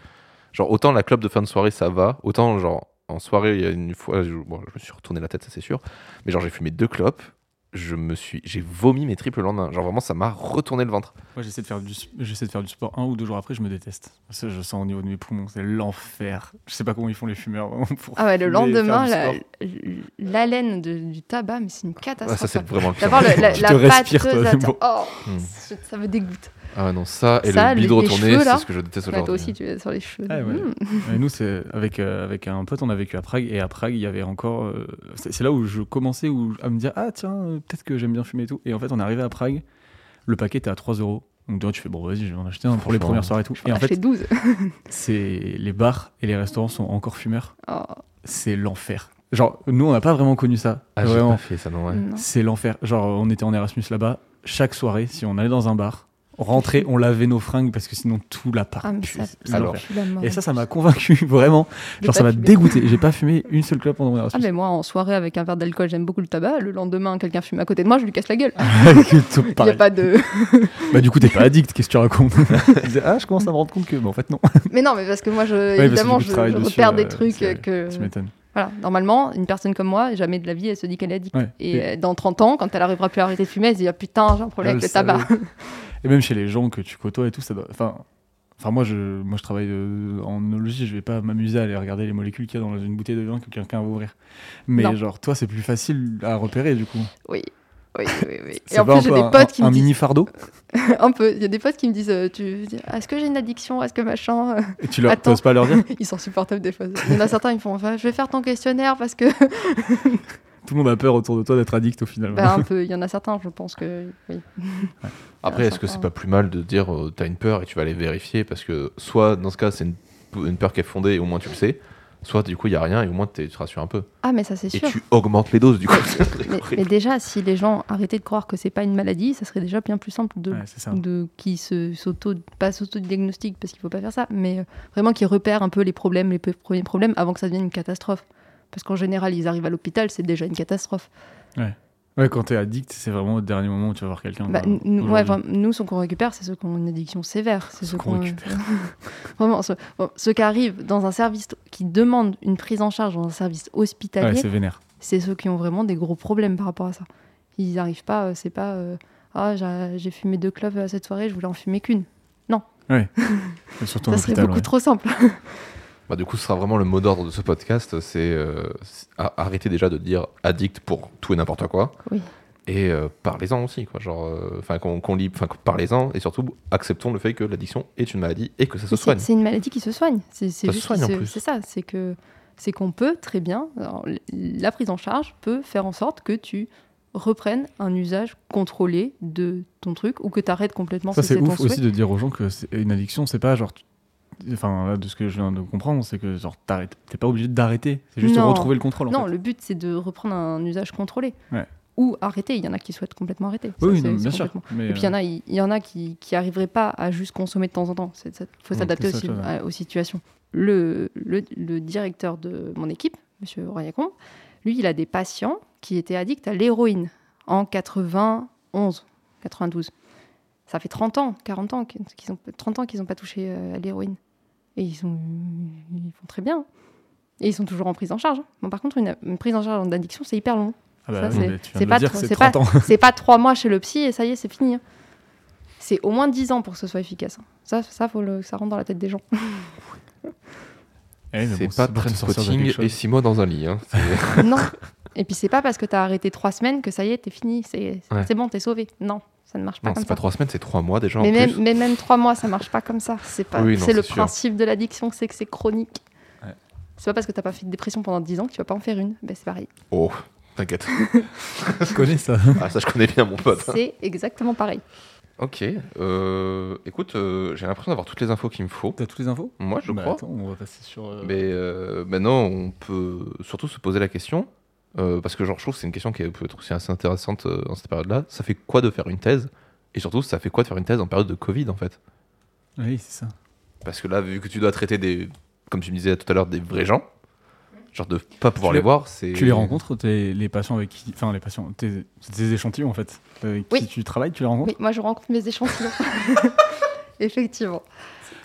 Genre, autant la clope de fin de soirée, ça va. Autant, genre, en soirée, il y a une fois, je, bon, je me suis retourné la tête, ça c'est sûr. Mais genre, j'ai fumé deux clopes. Je me suis, j'ai vomi mes triples le lendemain. Genre, vraiment, ça m'a retourné le ventre. Moi, j'essaie de faire du, j'essaie de faire du sport un ou deux jours après, je me déteste. Ça, je sens au niveau de mes poumons, c'est l'enfer. Je sais pas comment ils font les fumeurs vraiment pour. Ah ouais, le lendemain, la- l'haleine du tabac, mais c'est une Ah, catastrophe. ça, c'est vraiment le pire. D'avoir le- la, Tu la toi, c'est bon. oh, Hmm. ça me dégoûte. Ah non, ça et Ça, le bide retourné, c'est ce que je déteste Ouais, toi aujourd'hui. aussi, tu es sur les cheveux. Ah ouais. Hmm. Et nous, c'est avec, euh, avec un pote, on a vécu à Prague. Et à Prague, il y avait encore. euh, c'est là où je commençais où, à me dire Ah, tiens, euh, peut-être que j'aime bien fumer et tout. Et en fait, on est arrivé à Prague. Le paquet était à 3 euros. Donc, toi, tu fais Bon, vas-y, je vais en acheter un pour les premières soirées et tout. Et en fait, 12. <laughs> c'est les bars et les restaurants sont encore fumeurs. Oh, C'est l'enfer. Genre, nous, on n'a pas vraiment connu ça. Ah, j'ai vraiment. pas fait ça, non, ouais. non. C'est l'enfer. Genre, on était en Erasmus là-bas. Chaque soirée, si on allait dans un bar, rentrait, on lavait nos fringues parce que sinon tout l'appart. Ah, ça Alors. Et ça, ça m'a convaincu <laughs> vraiment. Genre, ça m'a dégoûté. J'ai pas fumé une seule clope pendant mon Ah, Erasmus. mais moi, en soirée avec un verre d'alcool, j'aime beaucoup le tabac. Le lendemain, quelqu'un fume à côté de moi, je lui casse la gueule. <laughs> Il n'y a pas de. Bah, du coup, t'es pas <laughs> addict, qu'est-ce que tu racontes? Ah, je commence à me rendre compte que. Mais en fait, non. mais non, mais parce que moi, je, évidemment, je, je dessus, repère euh, des trucs que. Tu m'étonnes. Voilà, normalement, une personne comme moi, jamais de la vie, elle se dit qu'elle est addict. Ouais. Et Et- dans 30 ans, quand elle arrivera plus à arrêter de fumer, elle se dit ah, putain, j'ai un problème avec le tabac. Et même chez les gens que tu côtoies et tout, ça doit. Enfin. Enfin, moi, je, moi, je travaille euh, en œnologie, je vais pas m'amuser à aller regarder les molécules qu'il y a dans une bouteille de vin que quelqu'un va ouvrir. Mais Non. genre, toi, c'est plus facile à repérer, du coup. Oui. Oui, oui, oui. <laughs> Et en plus, un j'ai des un- potes qui un me disent. mini fardeau <laughs> un peu. Il y a des potes qui me disent euh, tu... Est-ce que j'ai une addiction? Est-ce que machin? Et tu leur t'oses pas leur dire <laughs> Ils sont supportables des fois. Il y en a certains, ils font Enfin, Je vais faire ton questionnaire parce que. Tout le monde a peur autour de toi d'être addict au final. Bah, un peu. Il y en a certains, je pense que. Oui. Après, est-ce que c'est pas plus mal de dire euh, t'as une peur et tu vas aller vérifier parce que soit dans ce cas c'est une, une peur qui est fondée et au moins tu le sais, soit du coup il y a rien et au moins t'es- tu te rassures un peu. Ah, mais ça, c'est Et sûr. tu augmentes les doses du coup. <laughs> Mais, mais déjà, si les gens arrêtaient de croire que c'est pas une maladie, ça serait déjà bien plus simple de Ouais, c'est ça. de qui se s'auto pas s'auto-diagnostique parce qu'il faut pas faire ça mais euh, vraiment qui repèrent un peu les problèmes les premiers problèmes avant que ça devienne une catastrophe parce qu'en général ils arrivent à l'hôpital c'est déjà une catastrophe. Ouais, quand t'es addict, c'est vraiment au dernier moment où tu vas voir quelqu'un. Bah, ouais, enfin, nous ceux qu'on récupère c'est ceux qui ont une addiction sévère. C'est Ceux ceux qu'on récupère. <laughs> vraiment ceux, bon, ceux qui arrivent dans un service qui demande une prise en charge dans un service Ouais, hospitalier c'est vénère. c'est ceux qui ont vraiment des gros problèmes par rapport à ça. Ils n'arrivent pas euh, c'est pas euh, ah j'ai fumé deux clopes à cette soirée je voulais en fumer qu'une. <laughs> Surtout en ça serait beaucoup ouais. trop simple Bah, du coup, ce sera vraiment le mot d'ordre de ce podcast. C'est euh, arrêter déjà de dire addict pour tout et n'importe quoi. Oui. Et euh, parlez-en aussi, quoi. Genre, euh, enfin, qu'on lit, enfin, parlez-en et surtout acceptons le fait que l'addiction est une maladie et que ça se soigne. C'est une maladie qui se soigne. C'est c'est Ça se juste soigne, qu'il en se- plus. C'est ça, c'est que c'est qu'on peut très bien. alors, la prise en charge peut faire en sorte que tu reprennes un usage contrôlé de ton truc ou que tu arrêtes complètement Ça, c'est ouf aussi de dire aux gens que une addiction, c'est pas genre. Enfin, là, de ce que je viens de comprendre, c'est que genre t'es pas obligé d'arrêter. C'est juste Non. retrouver le contrôle. En Non, fait. le but c'est de reprendre un usage contrôlé. Ouais. Ou arrêter. Il y en a qui souhaitent complètement arrêter. Ça, Oui, non, c'est bien sûr. Mais, Et puis il y en a, il y en a qui qui arriveraient pas à juste consommer de temps en temps. Il faut s'adapter ça, aussi à- aux situations. Le, le, le directeur de mon équipe, Monsieur Royacombe, lui, il a des patients qui étaient addicts à l'héroïne en 91, 92. Ça fait 30 ans, 40 ans qu'ils qu'ils ont 30 ans qu'ils n'ont pas touché euh, à l'héroïne. Et ils, sont, ils font très bien. Et ils sont toujours en prise en charge. Bon, par contre, une, une prise en charge d'addiction, c'est hyper long. ah bah oui, c'est- pas le dire, trop- c'est c'est pas- 30 ans. <laughs> C'est pas trois mois chez le psy et ça y est, c'est fini. hein. C'est au moins 10 ans pour que ce soit efficace. hein. Ça, ça, faut le, ça rentre dans la tête des gens. Eh, C'est bon, pas Trainspotting et. 6 mois dans un lit. hein. <laughs> Non. Et puis c'est pas parce que t'as arrêté trois semaines que ça y est, t'es fini. C'est Ouais. c'est bon, t'es sauvé. Non, ça ne marche pas non, c'est pas. 3 semaines, c'est 3 mois déjà en Mais même, plus. mais même trois mois, ça marche pas comme ça. C'est pas. Oui, non, c'est le sûr. principe de l'addiction, c'est que c'est chronique. Ouais. C'est pas parce que t'as pas fait de dépression pendant 10 ans que tu vas pas en faire une. Ben, c'est pareil. Oh, t'inquiète. <laughs> Je connais ça. ah, ça, je connais bien mon pote. C'est exactement pareil. Ok. euh, écoute, euh, j'ai l'impression d'avoir toutes les infos qu'il me faut. T'as toutes les infos? Moi, je Bah, crois. Attends, on va passer sur. euh, Mais euh, maintenant, on peut surtout se poser la question, euh, parce que genre, je trouve que c'est une question qui peut être aussi assez intéressante euh, dans cette période-là. Ça fait quoi de faire une thèse? Et surtout, ça fait quoi de faire une thèse en période de Covid, en fait? Oui, c'est ça. Parce que là, vu que tu dois traiter des, comme tu me disais tout à l'heure, des vrais gens, genre de pas pouvoir Tu les les- voir, c'est. Tu les rencontres, tes- les patients avec qui. Enfin, les patients. tes- C'est des échantillons en fait. Avec Oui. qui tu travailles, tu les rencontres? Oui, moi je rencontre mes échantillons. <laughs> Effectivement.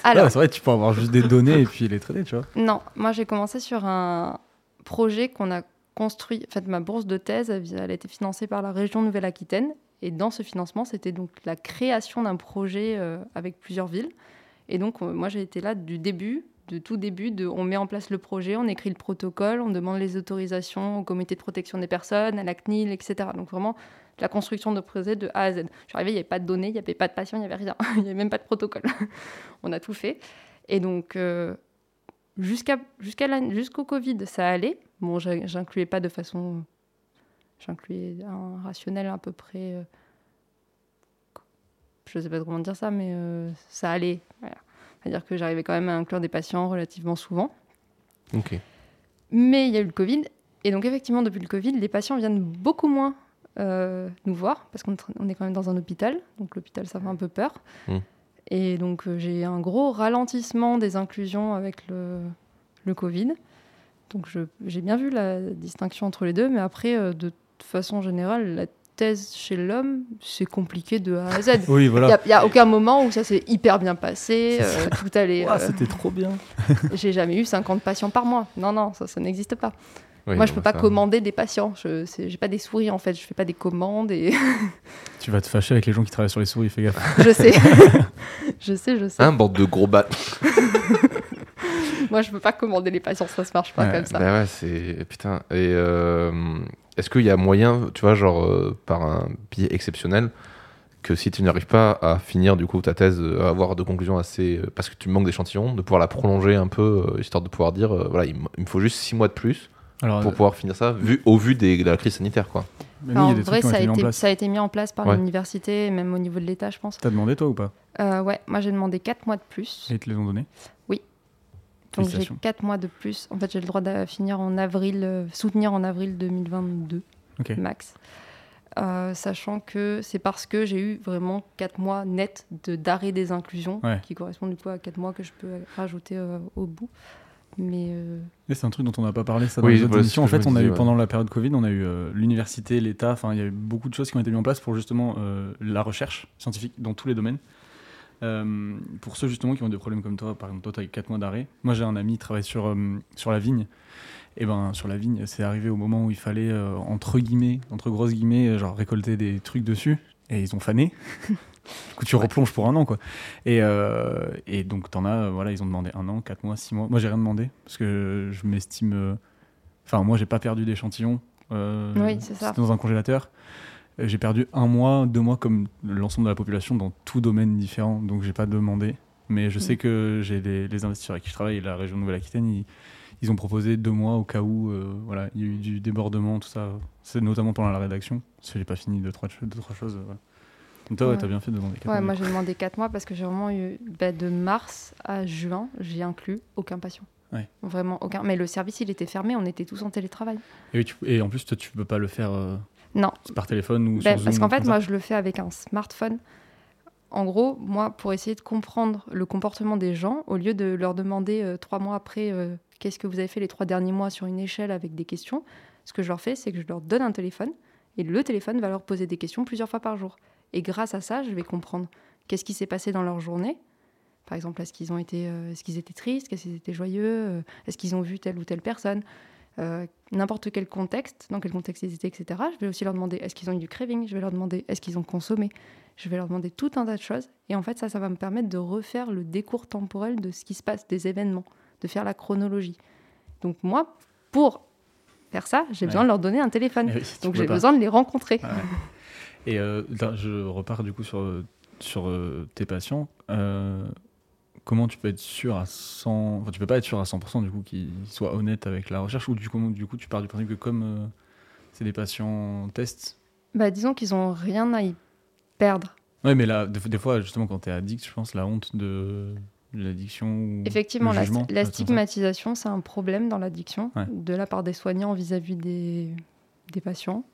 Alors, c'est vrai, tu peux avoir juste des données et puis les traiter, tu vois. Non, moi j'ai commencé sur un projet qu'on a construit. En fait, ma bourse de thèse, elle, a été financée par la région Nouvelle-Aquitaine. Et dans ce financement, c'était donc la création d'un projet euh, avec plusieurs villes. Et donc, euh, moi j'ai été là du début, de tout début. On met en place le projet, on écrit le protocole, on demande les autorisations au comité de protection des personnes, à la CNIL, etc. Donc vraiment, la construction de projet de A à Z. Je suis arrivée, il n'y avait pas de données, il n'y avait pas de patients, il n'y avait rien. <laughs> Il n'y avait même pas de protocole. <laughs> on a tout fait. Et donc, euh, jusqu'à jusqu'à jusqu'au Covid, ça allait. Bon, j'in- j'incluais pas de façon. J'incluais un rationnel à peu près. euh, je sais pas comment dire ça, mais euh, ça allait. Voilà. C'est-à-dire que j'arrivais quand même à inclure des patients relativement souvent. Ok. Mais il y a eu le Covid. Et donc, effectivement, depuis le Covid, les patients viennent beaucoup moins euh, nous voir, parce qu'on est quand même dans un hôpital. Donc, l'hôpital, ça fait un peu peur. Mm. Et donc, euh, j'ai un gros ralentissement des inclusions avec le, le Covid. Donc, j'ai bien vu la distinction entre les deux. Mais après, euh, de façon générale, la thèse chez l'homme, c'est compliqué de A à Z. <laughs> Oui, Il voilà. n'y a, aucun moment où ça s'est hyper bien passé, euh, tout allait. Euh, C'était trop bien. <laughs> j'ai jamais eu 50 patients par mois. Non, non, ça, ça n'existe pas. Oui, Moi, je peux pas ça- commander des patients. Je j'ai pas des souris en fait. Je fais pas des commandes et <laughs> Tu vas te fâcher avec les gens qui travaillent sur les souris, fais gaffe. je sais, <laughs> je sais, je sais. Un bande de gros bat. <laughs> Moi, je peux pas commander les patients. Ça se marche pas Ouais, comme ça. Bah ouais, c'est. Putain. Et euh, est-ce qu'il y a moyen, tu vois, genre, euh, par un biais exceptionnel, que si tu n'arrives pas à finir, du coup, ta thèse, euh, à avoir de conclusions assez. euh, parce que tu manques d'échantillons, de pouvoir la prolonger un peu, euh, histoire de pouvoir dire, euh, voilà, il, me faut juste 6 mois de plus Alors, pour euh, pouvoir finir ça, vu, au vu des, de la crise sanitaire, quoi. Enfin, en vrai, ça a, été mis en place. ça a été mis en place par Ouais. l'université même au niveau de l'État, je pense. T'as demandé toi ou pas? Euh, ouais, moi j'ai demandé 4 mois de plus. Et ils te les ont donné Donc j'ai Félicitations. 4 mois de plus. En fait, j'ai le droit de finir en avril, euh, soutenir en avril 2022 Ok. max. Euh, sachant que c'est parce que j'ai eu vraiment 4 mois net de d'arrêt des inclusions, Ouais. qui correspondent du coup à 4 mois que je peux rajouter euh, au bout. Mais euh, c'est un truc dont on n'a pas parlé ça dans Oui, les autres voilà, émissions. En fait, je me on a eu disais, ouais. pendant la période Covid, on a eu euh, l'université, l'État, enfin il y a eu beaucoup de choses qui ont été mises en place pour justement euh, la recherche scientifique dans tous les domaines. Euh, pour ceux justement qui ont des problèmes comme toi, par exemple toi tu as eu 4 mois d'arrêt. Moi j'ai un ami qui travaille sur, euh, sur la vigne. Et ben sur la vigne, c'est arrivé au moment où il fallait euh, entre guillemets, entre grosses guillemets, genre récolter des trucs dessus. et ils ont fané. <laughs> du coup, tu replonges pour un an, quoi. Et, euh, et donc, t'en as, voilà, ils ont demandé un an, quatre mois, six mois. Moi, j'ai rien demandé parce que je m'estime. euh, Enfin, moi, j'ai pas perdu d'échantillon. euh, Oui, c'est ça. Dans un congélateur. J'ai perdu un mois, deux mois, comme l'ensemble de la population, dans tout domaine différent. Donc, j'ai pas demandé. Mais je sais Mm. que j'ai les, les investisseurs avec qui je travaille, la région Nouvelle-Aquitaine, ils, ils ont proposé deux mois au cas où euh, voilà, il y a eu du débordement, tout ça. C'est notamment pendant la rédaction. Parce que j'ai pas fini deux, trois, deux, trois choses. voilà. Donc, toi, ouais, Ouais. t'as bien fait de demander quatre Ouais, mois, moi j'ai demandé 4 mois parce que j'ai vraiment eu bah, de mars à juin, j'ai inclus aucun patient. Ouais. Vraiment aucun. Mais le service il était fermé, on était tous en télétravail. Et, oui, tu- et en plus, toi, tu peux pas le faire euh, Non, par téléphone ou Ben, sur parce Zoom qu'en ou fait, moi, je le fais avec un smartphone. En gros, moi, pour essayer de comprendre le comportement des gens, au lieu de leur demander euh, trois mois après euh, qu'est-ce que vous avez fait les trois derniers mois sur une échelle avec des questions, ce que je leur fais, c'est que je leur donne un téléphone et le téléphone va leur poser des questions plusieurs fois par jour. Et grâce à ça, je vais comprendre qu'est-ce qui s'est passé dans leur journée. Par exemple, est-ce qu'ils ont été, euh, est-ce qu'ils étaient tristes, est-ce qu'ils étaient joyeux, euh, est-ce qu'ils ont vu telle ou telle personne, euh, n'importe quel contexte, dans quel contexte ils étaient, etc. Je vais aussi leur demander est-ce qu'ils ont eu du craving, je vais leur demander est-ce qu'ils ont consommé, je vais leur demander tout un tas de choses. Et en fait, ça, ça va me permettre de refaire le décours temporel de ce qui se passe, des événements, de faire la chronologie. Donc moi, pour faire ça, j'ai besoin de leur donner un téléphone. Oui, Donc j'ai besoin de les rencontrer. Ouais. Et euh, je repars du coup sur, sur euh, tes patients. Euh, comment tu peux être sûr à 100... Enfin, tu peux pas être sûr à 100% du coup qu'ils soient honnêtes avec la recherche? Ou du coup, du coup tu pars du principe que comme euh, c'est des patients tests... Bah, disons qu'ils ont rien à y perdre. Ouais, mais là, des, des fois, justement, quand tu es addict, je pense, la honte de, de l'addiction ou Effectivement, le la, jugement, stigmatisation, c'est un problème dans l'addiction, Ouais. de la part des soignants vis-à-vis des, des patients,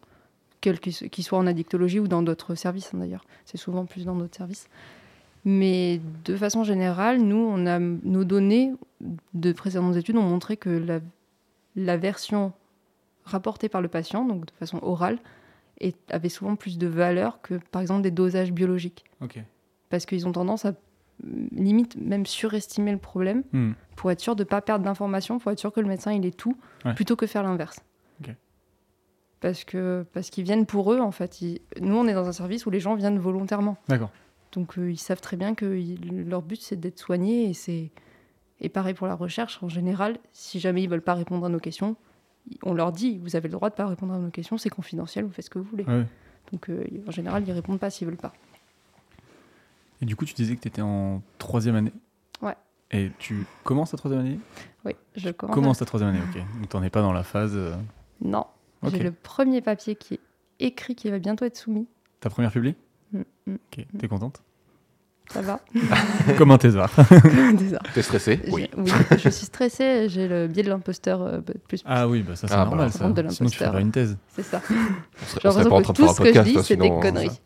qu'ils so- qu'ils soient en addictologie ou dans d'autres services hein, d'ailleurs. C'est souvent plus dans d'autres services. Mais de façon générale, nous, on a nos données de précédentes études ont montré que la, la version rapportée par le patient, donc de façon orale, est- avait souvent plus de valeur que par exemple des dosages biologiques. Parce qu'ils ont tendance à limite même surestimer le problème Hmm. pour être sûr de ne pas perdre d'informations, pour être sûr que le médecin il est tout, Ouais. plutôt que faire l'inverse. Ok. Parce que parce qu'ils viennent pour eux en fait. Ils- Nous on est dans un service où les gens viennent volontairement, D'accord. donc euh, ils savent très bien que ils- leur but c'est d'être soignés et c'est et pareil pour la recherche en général. Si jamais ils veulent pas répondre à nos questions, on leur dit vous avez le droit de pas répondre à nos questions, c'est confidentiel, vous faites ce que vous voulez. Ouais. Donc euh, en général ils répondent pas s'ils veulent pas. Et du coup, tu disais que tu étais en troisième année. Ouais. Et tu commences ta troisième année? Oui, je commence. Commence ta troisième année, ok. Donc t'en es pas dans la phase... euh, Non, Ok. j'ai le premier papier qui est écrit qui va bientôt être soumis. Ta première publi Mm, mm, Ok, t'es contente Ça va. <laughs> <laughs> Comme un thésard. T'es stressé J'ai- Oui. oui, je suis stressée, j'ai le biais de l'imposteur euh, plus, plus. Ah oui, bah ça c'est Ah, bah, normal. ça ça. de Sinon tu l'imposteur. ferais une thèse. C'est ça. J'ai l'impression que faire tout ce que je dis, c'est des conneries.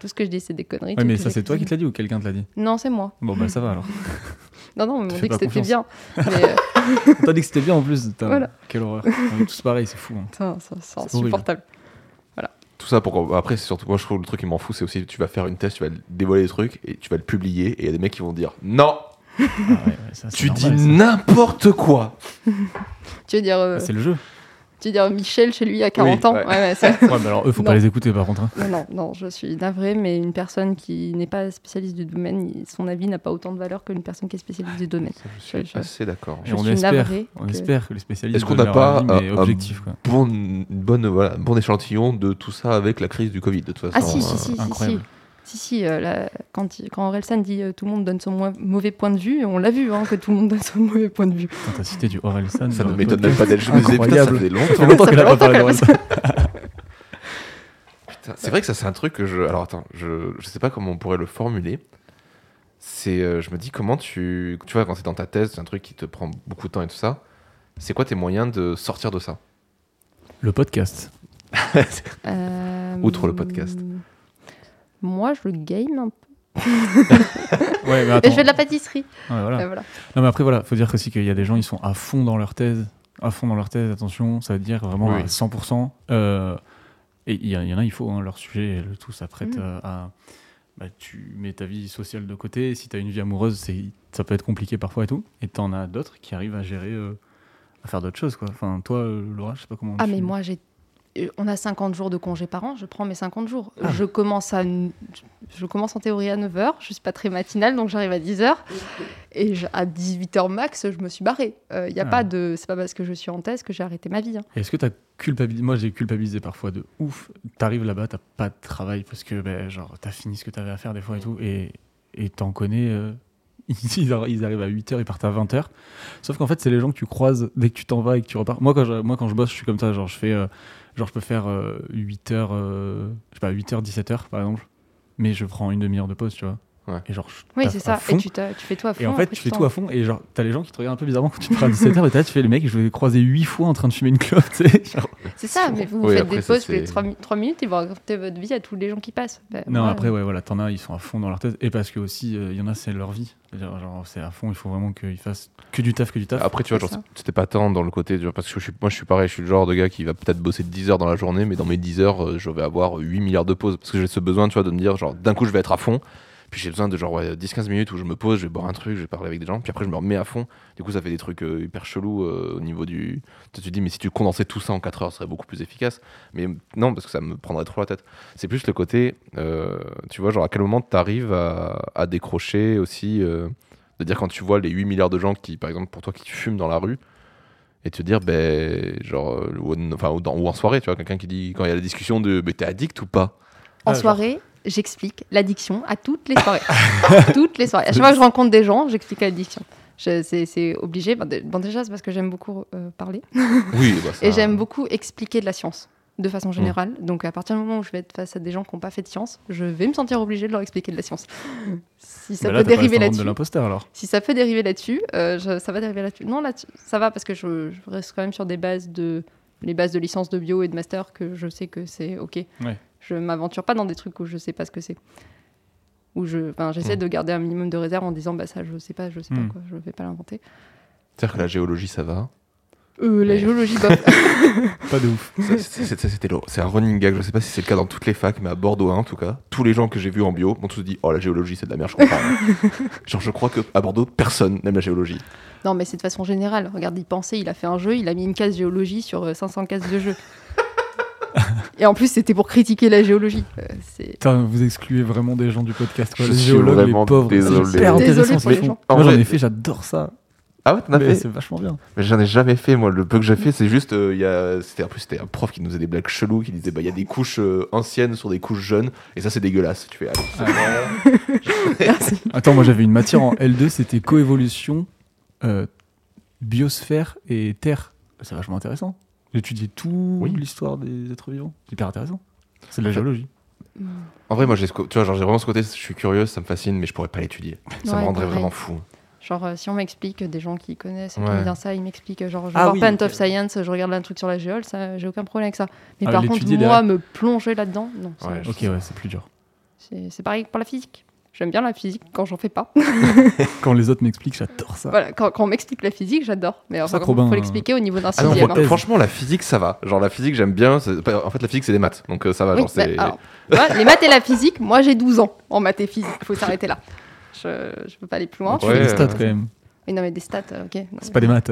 tout ce que je dis, c'est des conneries. Mais ça c'est toi qui te cuisiné. l'a dit ou quelqu'un te l'a dit? Non, c'est moi. Bon bah ça va alors. <laughs> Non, non, m'ont fais dit que c'était bien. Mais euh, <laughs> T'as dit que c'était bien en plus. Putain, Voilà. Quelle horreur. On est tous pareil, c'est fou. hein. c'est insupportable. Tout ça pour. Après, c'est surtout. Moi, je trouve le truc qui m'en fout, c'est aussi tu vas faire une thèse, tu vas dévoiler des trucs et tu vas le publier et il y a des mecs qui vont dire Non, Ah ouais, ouais, ça, c'est tu dis normal, n'importe quoi. <laughs> Tu veux dire, euh, Ah, C'est le jeu. Tu veux dire Michel chez lui à 40 ans ouais. Ouais, ouais, c'est- <laughs> Ouais, bah alors eux, faut pas les écouter par contre. hein. Non, non, non, je suis navrée, mais une personne qui n'est pas spécialiste du domaine, son avis n'a pas autant de valeur qu'une personne qui est spécialiste du domaine. Ça, je suis Je- je- assez d'accord. Et Je on suis espère, navrée on que- espère que les spécialistes. Est-ce qu'on n'a pas avis, mais un- objectif quoi. Bon, une bonne, voilà, un bon échantillon de tout ça avec la crise du Covid, de toute façon. Ah si, si, euh, si, si, incroyable. si. Si, si, euh, là, quand, quand Orelsan dit euh, tout le monde donne son mauvais point de vue, on l'a vu, hein, que tout le monde donne son mauvais point de vue. Quand t'as cité du Orelsan. Ça ne le m'étonne même pas d'être. Je me disais, putain, ça faisait Ça longtemps. longtemps qu'elle a pas parlé qu'elle d'Orelsan. Putain, C'est vrai que ça, c'est un truc que je. Alors attends, je, je sais pas comment on pourrait le formuler. C'est. euh, je me dis, comment tu. Tu vois, quand c'est dans ta thèse, c'est un truc qui te prend beaucoup de temps et tout ça. C'est quoi tes moyens de sortir de ça? Le podcast. <laughs> Euh, Outre le podcast. Moi, je game un peu. <laughs> Ouais, mais Et attends. je fais de la pâtisserie. Ouais, voilà. Euh, voilà. Non, mais après, voilà, faut dire aussi qu'il y a des gens, ils sont à fond dans leur thèse. À fond dans leur thèse, attention, ça veut dire vraiment Oui. à 100%. Euh, et il y, en a, il faut, hein, leur sujet, le tout s'apprête Mm. euh, à. Bah, tu mets ta vie sociale de côté. Si tu as une vie amoureuse, c'est, ça peut être compliqué parfois et tout. Et t'en as d'autres qui arrivent à gérer, euh, à faire d'autres choses, quoi. Enfin, toi, euh, Laura, je sais pas comment. Ah, tu- mais moi, j'ai on a 50 jours de congé par an, je prends mes 50 jours. Ah. Je, commence à, je commence en théorie à 9h, je suis pas très matinale, donc j'arrive à 10h. Et je- à 18h max, je me suis barrée. Il y a Ah. pas de, c'est pas parce que je suis en thèse que j'ai arrêté ma vie. hein. Est-ce que t'as culpabilisé Moi, j'ai culpabilisé parfois de ouf. T'arrives là-bas, t'as pas de travail parce que, ben, genre, t'as fini ce que t'avais à faire des fois et tout. Et et t'en connais. euh, <laughs> Ils, arri- ils arrivent à 8h, ils partent à 20h. Sauf qu'en fait, c'est les gens que tu croises dès que tu t'en vas et que tu repars. Moi, quand je, moi, quand je bosse, je suis comme ça. Genre, je fais. euh, genre, je peux faire 8h. je sais pas, 8h, 17h, par exemple. Mais je prends une demi-heure de pause, tu vois. Ouais. Et genre, Oui, c'est à ça. fond. Et tu, fais tout à fond. Et en fait, après, tu fais tout à fond, et genre, t'as les gens qui te regardent un peu bizarrement quand tu pars à 17h, et t'as- tu fais les mecs, je vais croiser 8 fois en train de fumer une clope, <laughs> genre. C'est ça, mais vous, vous Oui, faites après, des pauses les c'est- 3, minutes et vous racontez votre vie à tous les gens qui passent. Bah, Non, après, ouais, voilà, t'en as, ils sont à fond dans leur tête, et parce que aussi, euh, il y en a, c'est leur vie. Genre, c'est à fond, il faut vraiment qu'ils fassent que du taf, que du taf. Après, tu vois, genre, c'était pas tant dans le côté, genre, parce que je suis, moi je suis pareil, je suis le genre de gars qui va peut-être bosser 10 heures dans la journée, mais dans mes 10 heures, euh, je vais avoir 8 milliards de pauses. Parce que j'ai ce besoin, tu vois, de me dire, genre, d'un coup, je vais être à fond. Puis j'ai besoin de genre ouais, 10-15 minutes où je me pose, je vais boire un truc, je vais parler avec des gens, puis après je me remets à fond. Du coup, ça fait des trucs euh, hyper chelous euh, au niveau du. Tu te dis, mais si tu condensais tout ça en 4 heures, ce serait beaucoup plus efficace. Mais non, parce que ça me prendrait trop la tête. C'est plus le côté, euh, tu vois, genre à quel moment tu arrives à, à décrocher aussi, euh, de dire quand tu vois les 8 milliards de gens qui, par exemple, pour toi, qui fument dans la rue, et te dire, ben, genre, ou, en- enfin, ou, dans- ou en soirée, tu vois, quelqu'un qui dit, quand il y a la discussion de, mais t'es addict ou pas? En Ah, soirée, j'explique l'addiction à toutes les soirées. <laughs> toutes les soirées. À chaque fois que je rencontre des gens, j'explique l'addiction. C'est obligé. Bon, dé- bon, déjà, c'est parce que j'aime beaucoup euh, parler. Oui, bah, <laughs> ça- Et j'aime beaucoup expliquer de la science, de façon générale. Donc, à partir du moment où je vais être face à des gens qui n'ont pas fait de science, je vais me sentir obligée de leur expliquer de la science. <laughs> Si ça Bah là, peut dériver là-dessus. Si ça peut dériver là-dessus, euh, ça va dériver là-dessus. Non, là ça va parce que je, je reste quand même sur des bases de les bases de licence de bio et de master que je sais que c'est ok. Ouais. Je m'aventure pas dans des trucs où je sais pas ce que c'est. Où je, enfin, j'essaie Mm. de garder un minimum de réserve en disant bah ça je sais pas, je sais pas quoi, je vais pas l'inventer. C'est-à-dire que la géologie, ça va. Euh, la Mais- géologie, bof. <laughs> Pas de ouf. Ça, c'est- c'est- c'est- C'était lourd. C'est un running gag. Je sais pas si c'est le cas dans toutes les facs, mais à Bordeaux 1 en tout cas, tous les gens que j'ai vus en bio m'ont tous dit Oh, la géologie, c'est de la merde, je comprends. rien. <laughs> Genre, je crois que à Bordeaux, personne n'aime la géologie. non mais c'est de façon générale. Regarde, il pensait, il a fait un jeu, il a mis une case géologie sur euh, 500 cases de jeu. Et en plus c'était pour critiquer la géologie. Euh, c'est Putain, vous excluez vraiment des gens du podcast. Quoi. Je les suis géologues, vraiment les pauvres. désolé. C'est hyper Désolé intéressant. pour ce les qu'ils font. gens. En Moi, j'en vrai- ai fait, j'adore ça. Ah ouais, t'en as Mais fait C'est vachement bien. Mais j'en ai jamais fait, moi. Le peu que j'ai fait, c'est juste. euh, il y a... c'était, en plus, c'était un prof qui nous faisait des blagues cheloues, qui disait Bah, il y a des couches euh, anciennes sur des couches jeunes, et ça, c'est dégueulasse. Tu fais Allez, c'est <laughs> Merci. Attends, moi j'avais une matière en L2, c'était coévolution, euh, biosphère et terre. C'est vachement intéressant. J'étudiais tout Oui. l'histoire des êtres vivants. C'est hyper intéressant. C'est de la géologie. En vrai, moi, j'ai tu vois, genre, j'ai vraiment ce côté, je suis curieux, ça me fascine, mais je pourrais pas l'étudier. Ça Ouais, me rendrait pareil. vraiment fou. Genre, euh, si on m'explique, des gens qui connaissent, qui Ouais. bien ça, ils m'expliquent, euh, genre, je vais Ah voir oui, Pant ok. of Science, je regarde un truc sur la géole, ça, j'ai aucun problème avec ça. Mais Ah, par contre, moi, derrière. me plonger là-dedans, non. Ouais, Ok, ouais, c'est plus dur. c'est c'est pareil pour la physique. J'aime bien la physique quand j'en fais pas. <laughs> Quand les autres m'expliquent, j'adore ça. voilà, quand, quand on m'explique la physique, j'adore. Mais enfin, il faut l'expliquer au niveau d'un Ah sixième. hein. franchement, la physique, ça va. Genre, la physique, j'aime bien. En fait, la physique, c'est des maths. Donc, euh, ça va. Oui, genre, c'est... bah, alors, les maths et la physique, moi j'ai 12 ans en maths et physique. Il faut s'arrêter là. Je, je peux pas aller plus loin. Tu Ouais, fais des stats euh, quand même. Oui, non, mais des stats, euh, ok. C'est pas des maths.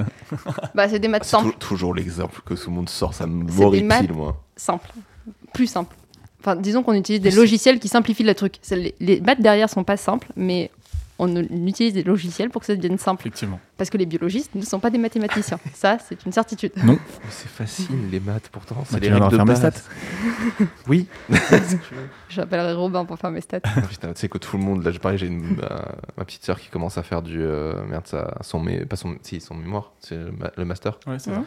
Bah, c'est des maths simples. tou- toujours l'exemple que tout le monde sort, ça me C'est des horripile, maths. moi. simple, plus simple. Enfin, disons qu'on utilise des logiciels qui simplifient le truc. Les, les maths derrière sont pas simples, mais on utilise des logiciels pour que ça devienne simple. Effectivement. Parce que les biologistes ne sont pas des mathématiciens. <laughs> Ça, c'est une certitude. Mais c'est facile, les maths, pourtant. C'est Bah, les règles de faire mes base. stats. <laughs> Oui. <laughs> J'appellerai Robin pour faire mes stats. Ah, Putain, tu sais que tout le monde, là, j'ai pareil, j'ai une- ma, ma petite sœur qui commence à faire du. euh, merde, ça, son, mé- pas son, si, son mémoire, c'est le, ma- le master. Ouais, c'est Ouais. ça.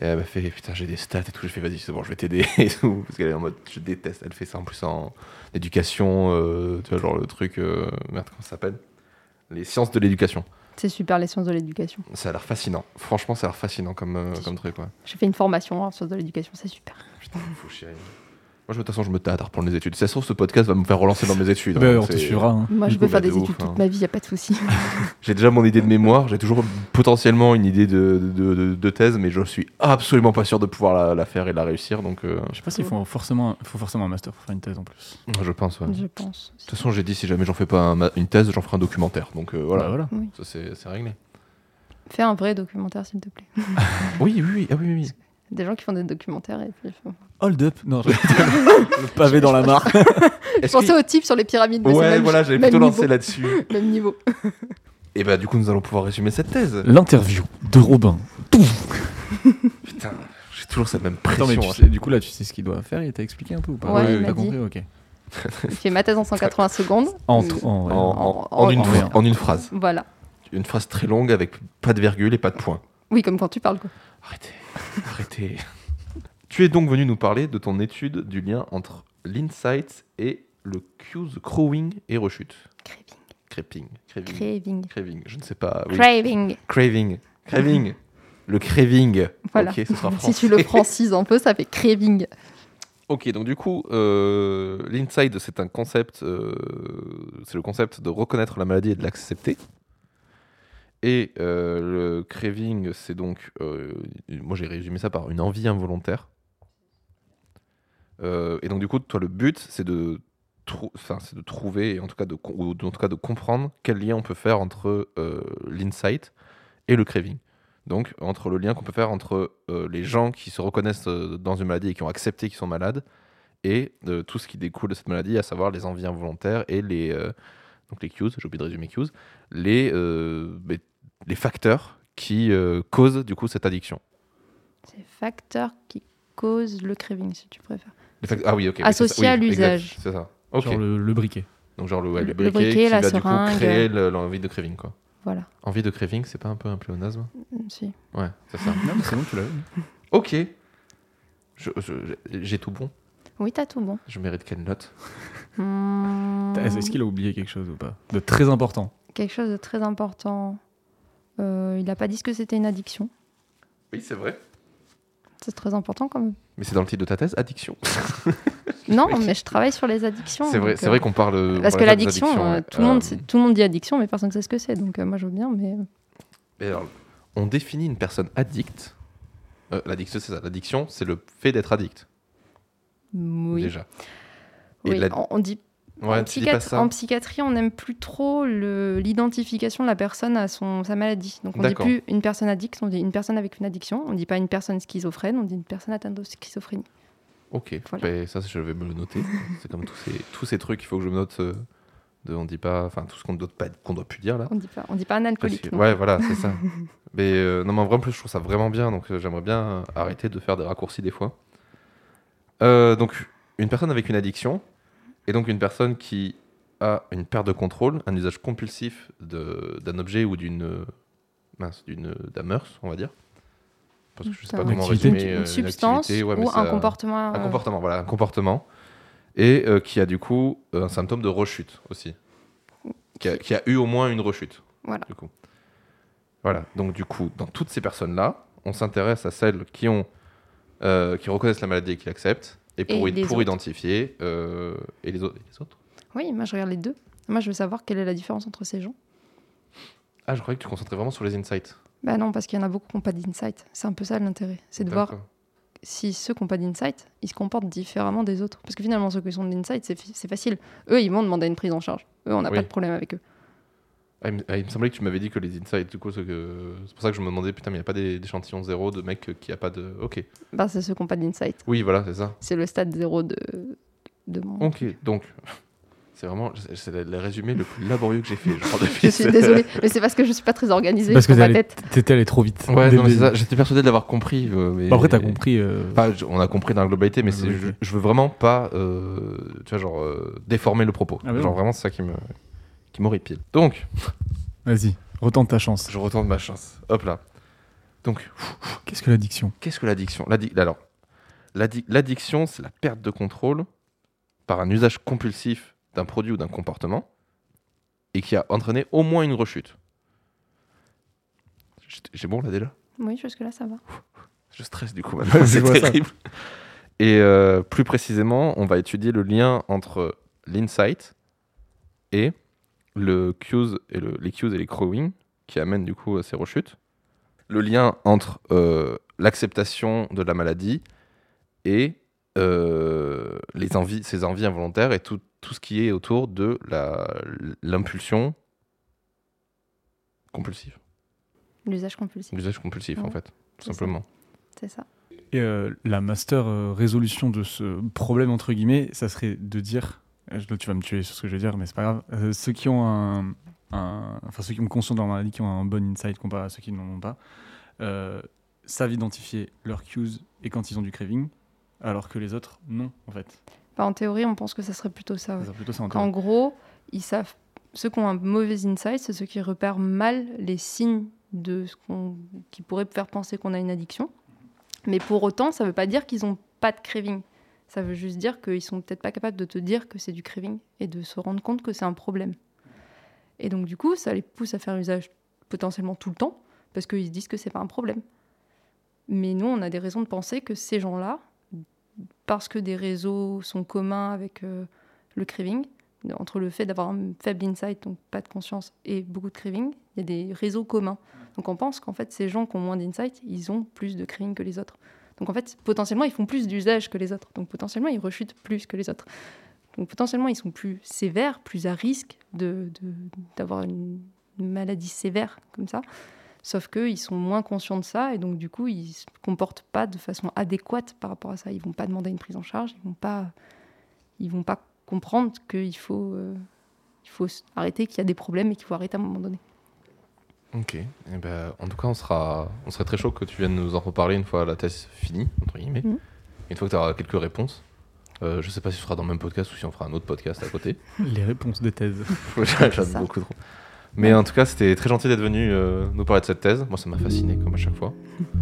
Et elle m'a fait, putain, j'ai des stats et tout. J'ai fait, vas-y, c'est bon, je vais t'aider et tout. Parce qu'elle est en mode, je déteste. Elle fait ça en plus en éducation, euh, tu vois, genre le truc, euh, merde, comment ça s'appelle? Les sciences de l'éducation. C'est super, les sciences de l'éducation. Ça a l'air fascinant. Franchement, ça a l'air fascinant comme, euh, comme truc, ouais. J'ai fait une formation en sciences de l'éducation, c'est super. Putain, fou chérie. Moi, je- de toute façon, je me tâte à reprendre les études. Si ça se trouve, ce podcast va me faire relancer dans mes études. Bah, hein, on te suivra. hein. Moi, je peux coup, faire de des ouf, études toute hein. ma vie, y a pas de souci. <laughs> J'ai déjà mon idée de mémoire, j'ai toujours potentiellement une idée de, de, de- de thèse, mais je suis absolument pas sûr de pouvoir la, la faire et la réussir, donc euh, Je sais pas s'il faut forcément, faut forcément un master pour faire une thèse en plus. je pense. ouais. De Je pense. toute façon, j'ai dit si jamais j'en fais pas un une thèse, j'en ferai un documentaire, donc euh, voilà, Bah, voilà. ça c'est réglé. Fais un vrai documentaire, s'il te plaît. <laughs> Oui, oui, oui, ah, oui, oui, oui. Des gens qui font des documentaires et puis. Hold up Non, je- le pavé dans la mare. <laughs> Je pensais au type sur les pyramides. mais Ouais, même- voilà, j'avais plutôt lancé là-dessus. <laughs> Même niveau. <laughs> Et bah, du coup, nous allons pouvoir résumer cette thèse. L'interview de Robin. Putain, j'ai toujours cette même Attends, mais pression. tu hein. sais- du coup, là, tu sais ce qu'il doit faire Il t'a expliqué un peu ou pas Ouais, il T'as m'a dit. compris Ok. J'ai fait ma thèse en 180 secondes. En, en- ouais. En, en- En- en une, une phrase. Voilà. Une phrase très longue avec pas de virgule et pas de point. Oui, comme quand tu parles. Quoi. Arrêtez, arrêtez. tu es donc venu nous parler de ton étude du lien entre l'insight et le cues crowing et rechute. Craving. Craving, Craving. craving, je ne sais pas. oui. Craving. Craving, craving. le craving. Voilà. <laughs> Si tu le francises un peu, ça fait craving. Ok, donc du coup, euh, l'inside, c'est un concept, euh, c'est le concept de reconnaître la maladie et de l'accepter. Et euh, le craving, c'est donc, euh, moi j'ai résumé ça par une envie involontaire. Euh, et donc du coup, toi, le but, c'est de, trouver, en tout cas de, ou en tout cas de comprendre quel lien on peut faire entre l'insight et le craving. Donc entre le lien qu'on peut faire entre les gens qui se reconnaissent dans une maladie et qui ont accepté qu'ils sont malades et tout ce qui découle de cette maladie, à savoir les envies involontaires et les donc les cues, j'ai oublié de résumer cues, les les facteurs qui euh, causent du coup cette addiction. C'est facteur qui cause le craving, si tu préfères. Les fact- Ah oui, ok. oui, Associé c'est ça. à exact, l'usage. C'est ça. Ok. Genre le, le briquet. Donc genre le, ouais, Le- briquet, briquet, qui la va du coup seringue. créer le- l'envie de craving quoi. Voilà. Envie de craving, c'est pas un peu un pléonasme? Mm, Si. Ouais, c'est ça. Non, mais c'est bon, tu l'as eu. ok. Je- je- J'ai tout bon. Oui, t'as tout bon. Je mérite quelle note? Hmm, Est-ce qu'il a oublié quelque chose ou pas? De très important. Quelque chose de très important. Euh, il n'a pas dit ce que c'était une addiction. Oui, c'est vrai. C'est très important quand même. Mais c'est dans le titre de ta thèse, addiction. <laughs> Non, <laughs> mais je travaille sur les addictions. C'est vrai, euh, vrai qu'on parle. Parce que l'addiction, euh, tout, le monde, Euh, tout le monde dit addiction, mais personne ne sait ce que c'est. Donc euh, moi, je veux bien, mais mais alors, on définit une personne addicte. euh, l'addiction, c'est ça. L'addiction, c'est le fait d'être addict, oui. déjà. Et Oui, on dit Ouais, en, psychiatrie, on n'aime plus trop l'identification de la personne à son, sa maladie. Donc on dit D'accord. plus une personne addicte, on dit une personne avec une addiction. On dit pas une personne schizophrène, on dit une personne atteinte de schizophrénie. Ok, Voilà. ben, ça, je vais me le noter. c'est comme tous ces, tous ces trucs, il faut que je me note. euh, de, on dit pas. Enfin, tout ce qu'on ne doit, pas- qu'on doit plus dire là. On dit pas, on dit pas un alcoolique. que- ouais, voilà, c'est ça. <laughs> Mais euh, non, mais en vrai, en plus, je trouve ça vraiment bien. Donc, euh, j'aimerais bien euh, arrêter de faire des raccourcis des fois. Euh, donc, une personne avec une addiction, et donc une personne qui a une perte de contrôle, un usage compulsif d'un objet ou d'une euh, mince, d'une d'un mœurs, on va dire. Parce que je sais pas comment résumer euh, une une substance activité, ouais, ou un comportement. un euh, comportement, voilà, un comportement. Et euh, qui a du coup euh, un symptôme de rechute aussi. Qui a, qui a eu au moins une rechute. Voilà. Du coup. Voilà. Donc du coup, dans toutes ces personnes-là, on s'intéresse à celles qui ont, euh, qui reconnaissent la maladie et qui l'acceptent, et pour, Et identifier euh, et les autres. et les autres. Oui, moi je regarde les deux. Moi je veux savoir quelle est la différence entre ces gens. Ah, je croyais que tu te concentrais vraiment sur les insights. Bah non, parce qu'il y en a beaucoup qui n'ont pas d'insight. C'est un peu ça l'intérêt. C'est de voir D'accord. si ceux qui n'ont pas d'insight, ils se comportent différemment des autres. Parce que finalement, ceux qui sont d'insight, c'est fi- c'est facile. Eux, ils vont demander une prise en charge. Eux, on n'a Oui. pas de problème avec eux. Ah, il, me, ah, il me semblait que tu m'avais dit que les insights, du coup, c'est que- c'est pour ça que je me demandais, putain, mais il n'y a pas des- d'échantillon zéro de mecs qui a pas de. Ok. Bah, c'est ceux qui n'ont pas d'insight. Oui, voilà, c'est ça. C'est le stade zéro de, de mon. Ok, donc <laughs> c'est vraiment c'est le résumé le plus laborieux que j'ai fait. Je, Je suis <laughs> désolée, mais c'est parce que je suis pas très organisée Parce que ma tête. t'étais allé trop vite. Ouais, non, le mais c'est ça, début. j'étais persuadé de l'avoir compris. euh, mais... Bah, après, t'as compris. euh, Enfin, on a compris dans la globalité, mais c'est, je, je veux vraiment pas, euh, tu vois, genre euh, déformer le propos. Ah, genre vraiment c'est ça qui me, qui m'horripile. Donc, Vas-y, retente ta chance. je retourne ma chance. Hop là. Donc, Qu'est-ce que l'addiction? qu'est-ce que l'addiction? L'addi- Alors, l'addi- l'addiction, c'est la perte de contrôle par un usage compulsif d'un produit ou d'un comportement et qui a entraîné au moins une rechute. J'ai- bon là déjà? Oui, jusque-là, ça va. <laughs> Je stresse du coup maintenant, c'est ça. terrible. Et euh, plus précisément, on va étudier le lien entre l'insight et le cues et le- les cues et les crowing qui amènent du coup à ces rechutes. Le lien entre euh, l'acceptation de la maladie et euh, les envies, ces envies involontaires et tout, tout ce qui est autour de la- l'impulsion compulsive, L'usage compulsif, l'usage compulsif en fait, tout simplement. c'est ça. Et euh, la master euh, résolution de ce problème, entre guillemets, ça serait de dire, euh, tu vas me tuer sur ce que je vais dire, mais c'est pas grave, euh, ceux qui ont un, un- enfin ceux qui ont conscience de leur maladie, qui ont un bon insight comparé à ceux qui n'en ont pas, euh, savent identifier leurs cues et quand ils ont du craving, alors que les autres, non, en fait. Enfin, en théorie, on pense que ça serait plutôt ça. ouais. Plutôt ça en théorie. gros, ils savent. Ceux qui ont un mauvais insight, c'est ceux qui repèrent mal les signes de ce qu'on, qui pourrait faire penser qu'on a une addiction. Mais pour autant, ça ne veut pas dire qu'ils n'ont pas de craving. Ça veut juste dire qu'ils sont peut-être pas capables de te dire que c'est du craving et de se rendre compte que c'est un problème. Et donc du coup, ça les pousse à faire usage potentiellement tout le temps parce qu'ils se disent que c'est pas un problème. Mais nous, on a des raisons de penser que ces gens-là, parce que des réseaux sont communs avec euh, le craving, entre le fait d'avoir un faible insight, donc pas de conscience, et beaucoup de craving, il y a des réseaux communs. Donc on pense qu'en fait, ces gens qui ont moins d'insight, ils ont plus de craving que les autres. Donc en fait, potentiellement, ils font plus d'usage que les autres. Donc potentiellement, ils rechutent plus que les autres. Donc potentiellement, ils sont plus sévères, plus à risque de- de- d'avoir une, maladie sévère comme ça. Sauf qu'ils sont moins conscients de ça et donc du coup, ils se comportent pas de façon adéquate par rapport à ça. Ils vont pas demander une prise en charge, ils vont pas, vont pas comprendre qu'il faut, euh, faut arrêter, qu'il y a des problèmes et qu'il faut arrêter à un moment donné. Ok. Eh ben, en tout cas, on, sera, on serait très chaud que tu viennes nous en reparler une fois la thèse finie, entre guillemets. Mhm. Une fois que tu auras quelques réponses. Euh, je sais pas si ce sera dans le même podcast ou si on fera un autre podcast à côté. <laughs> Les réponses des thèses. <laughs> J'aime ça. beaucoup trop. Mais en tout cas, c'était très gentil d'être venu euh, nous parler de cette thèse. Moi, ça m'a fasciné, comme à chaque fois. <laughs>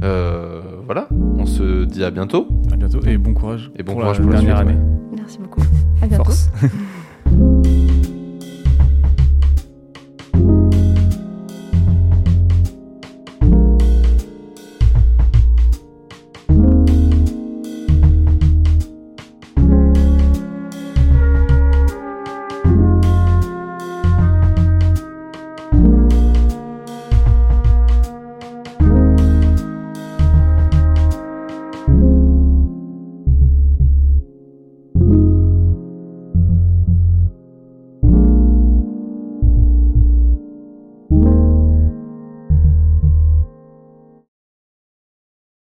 Euh, voilà, on se dit à bientôt. À bientôt et bon courage Et bon pour courage la pour la dernière suite, année. Merci beaucoup. À bientôt. Force.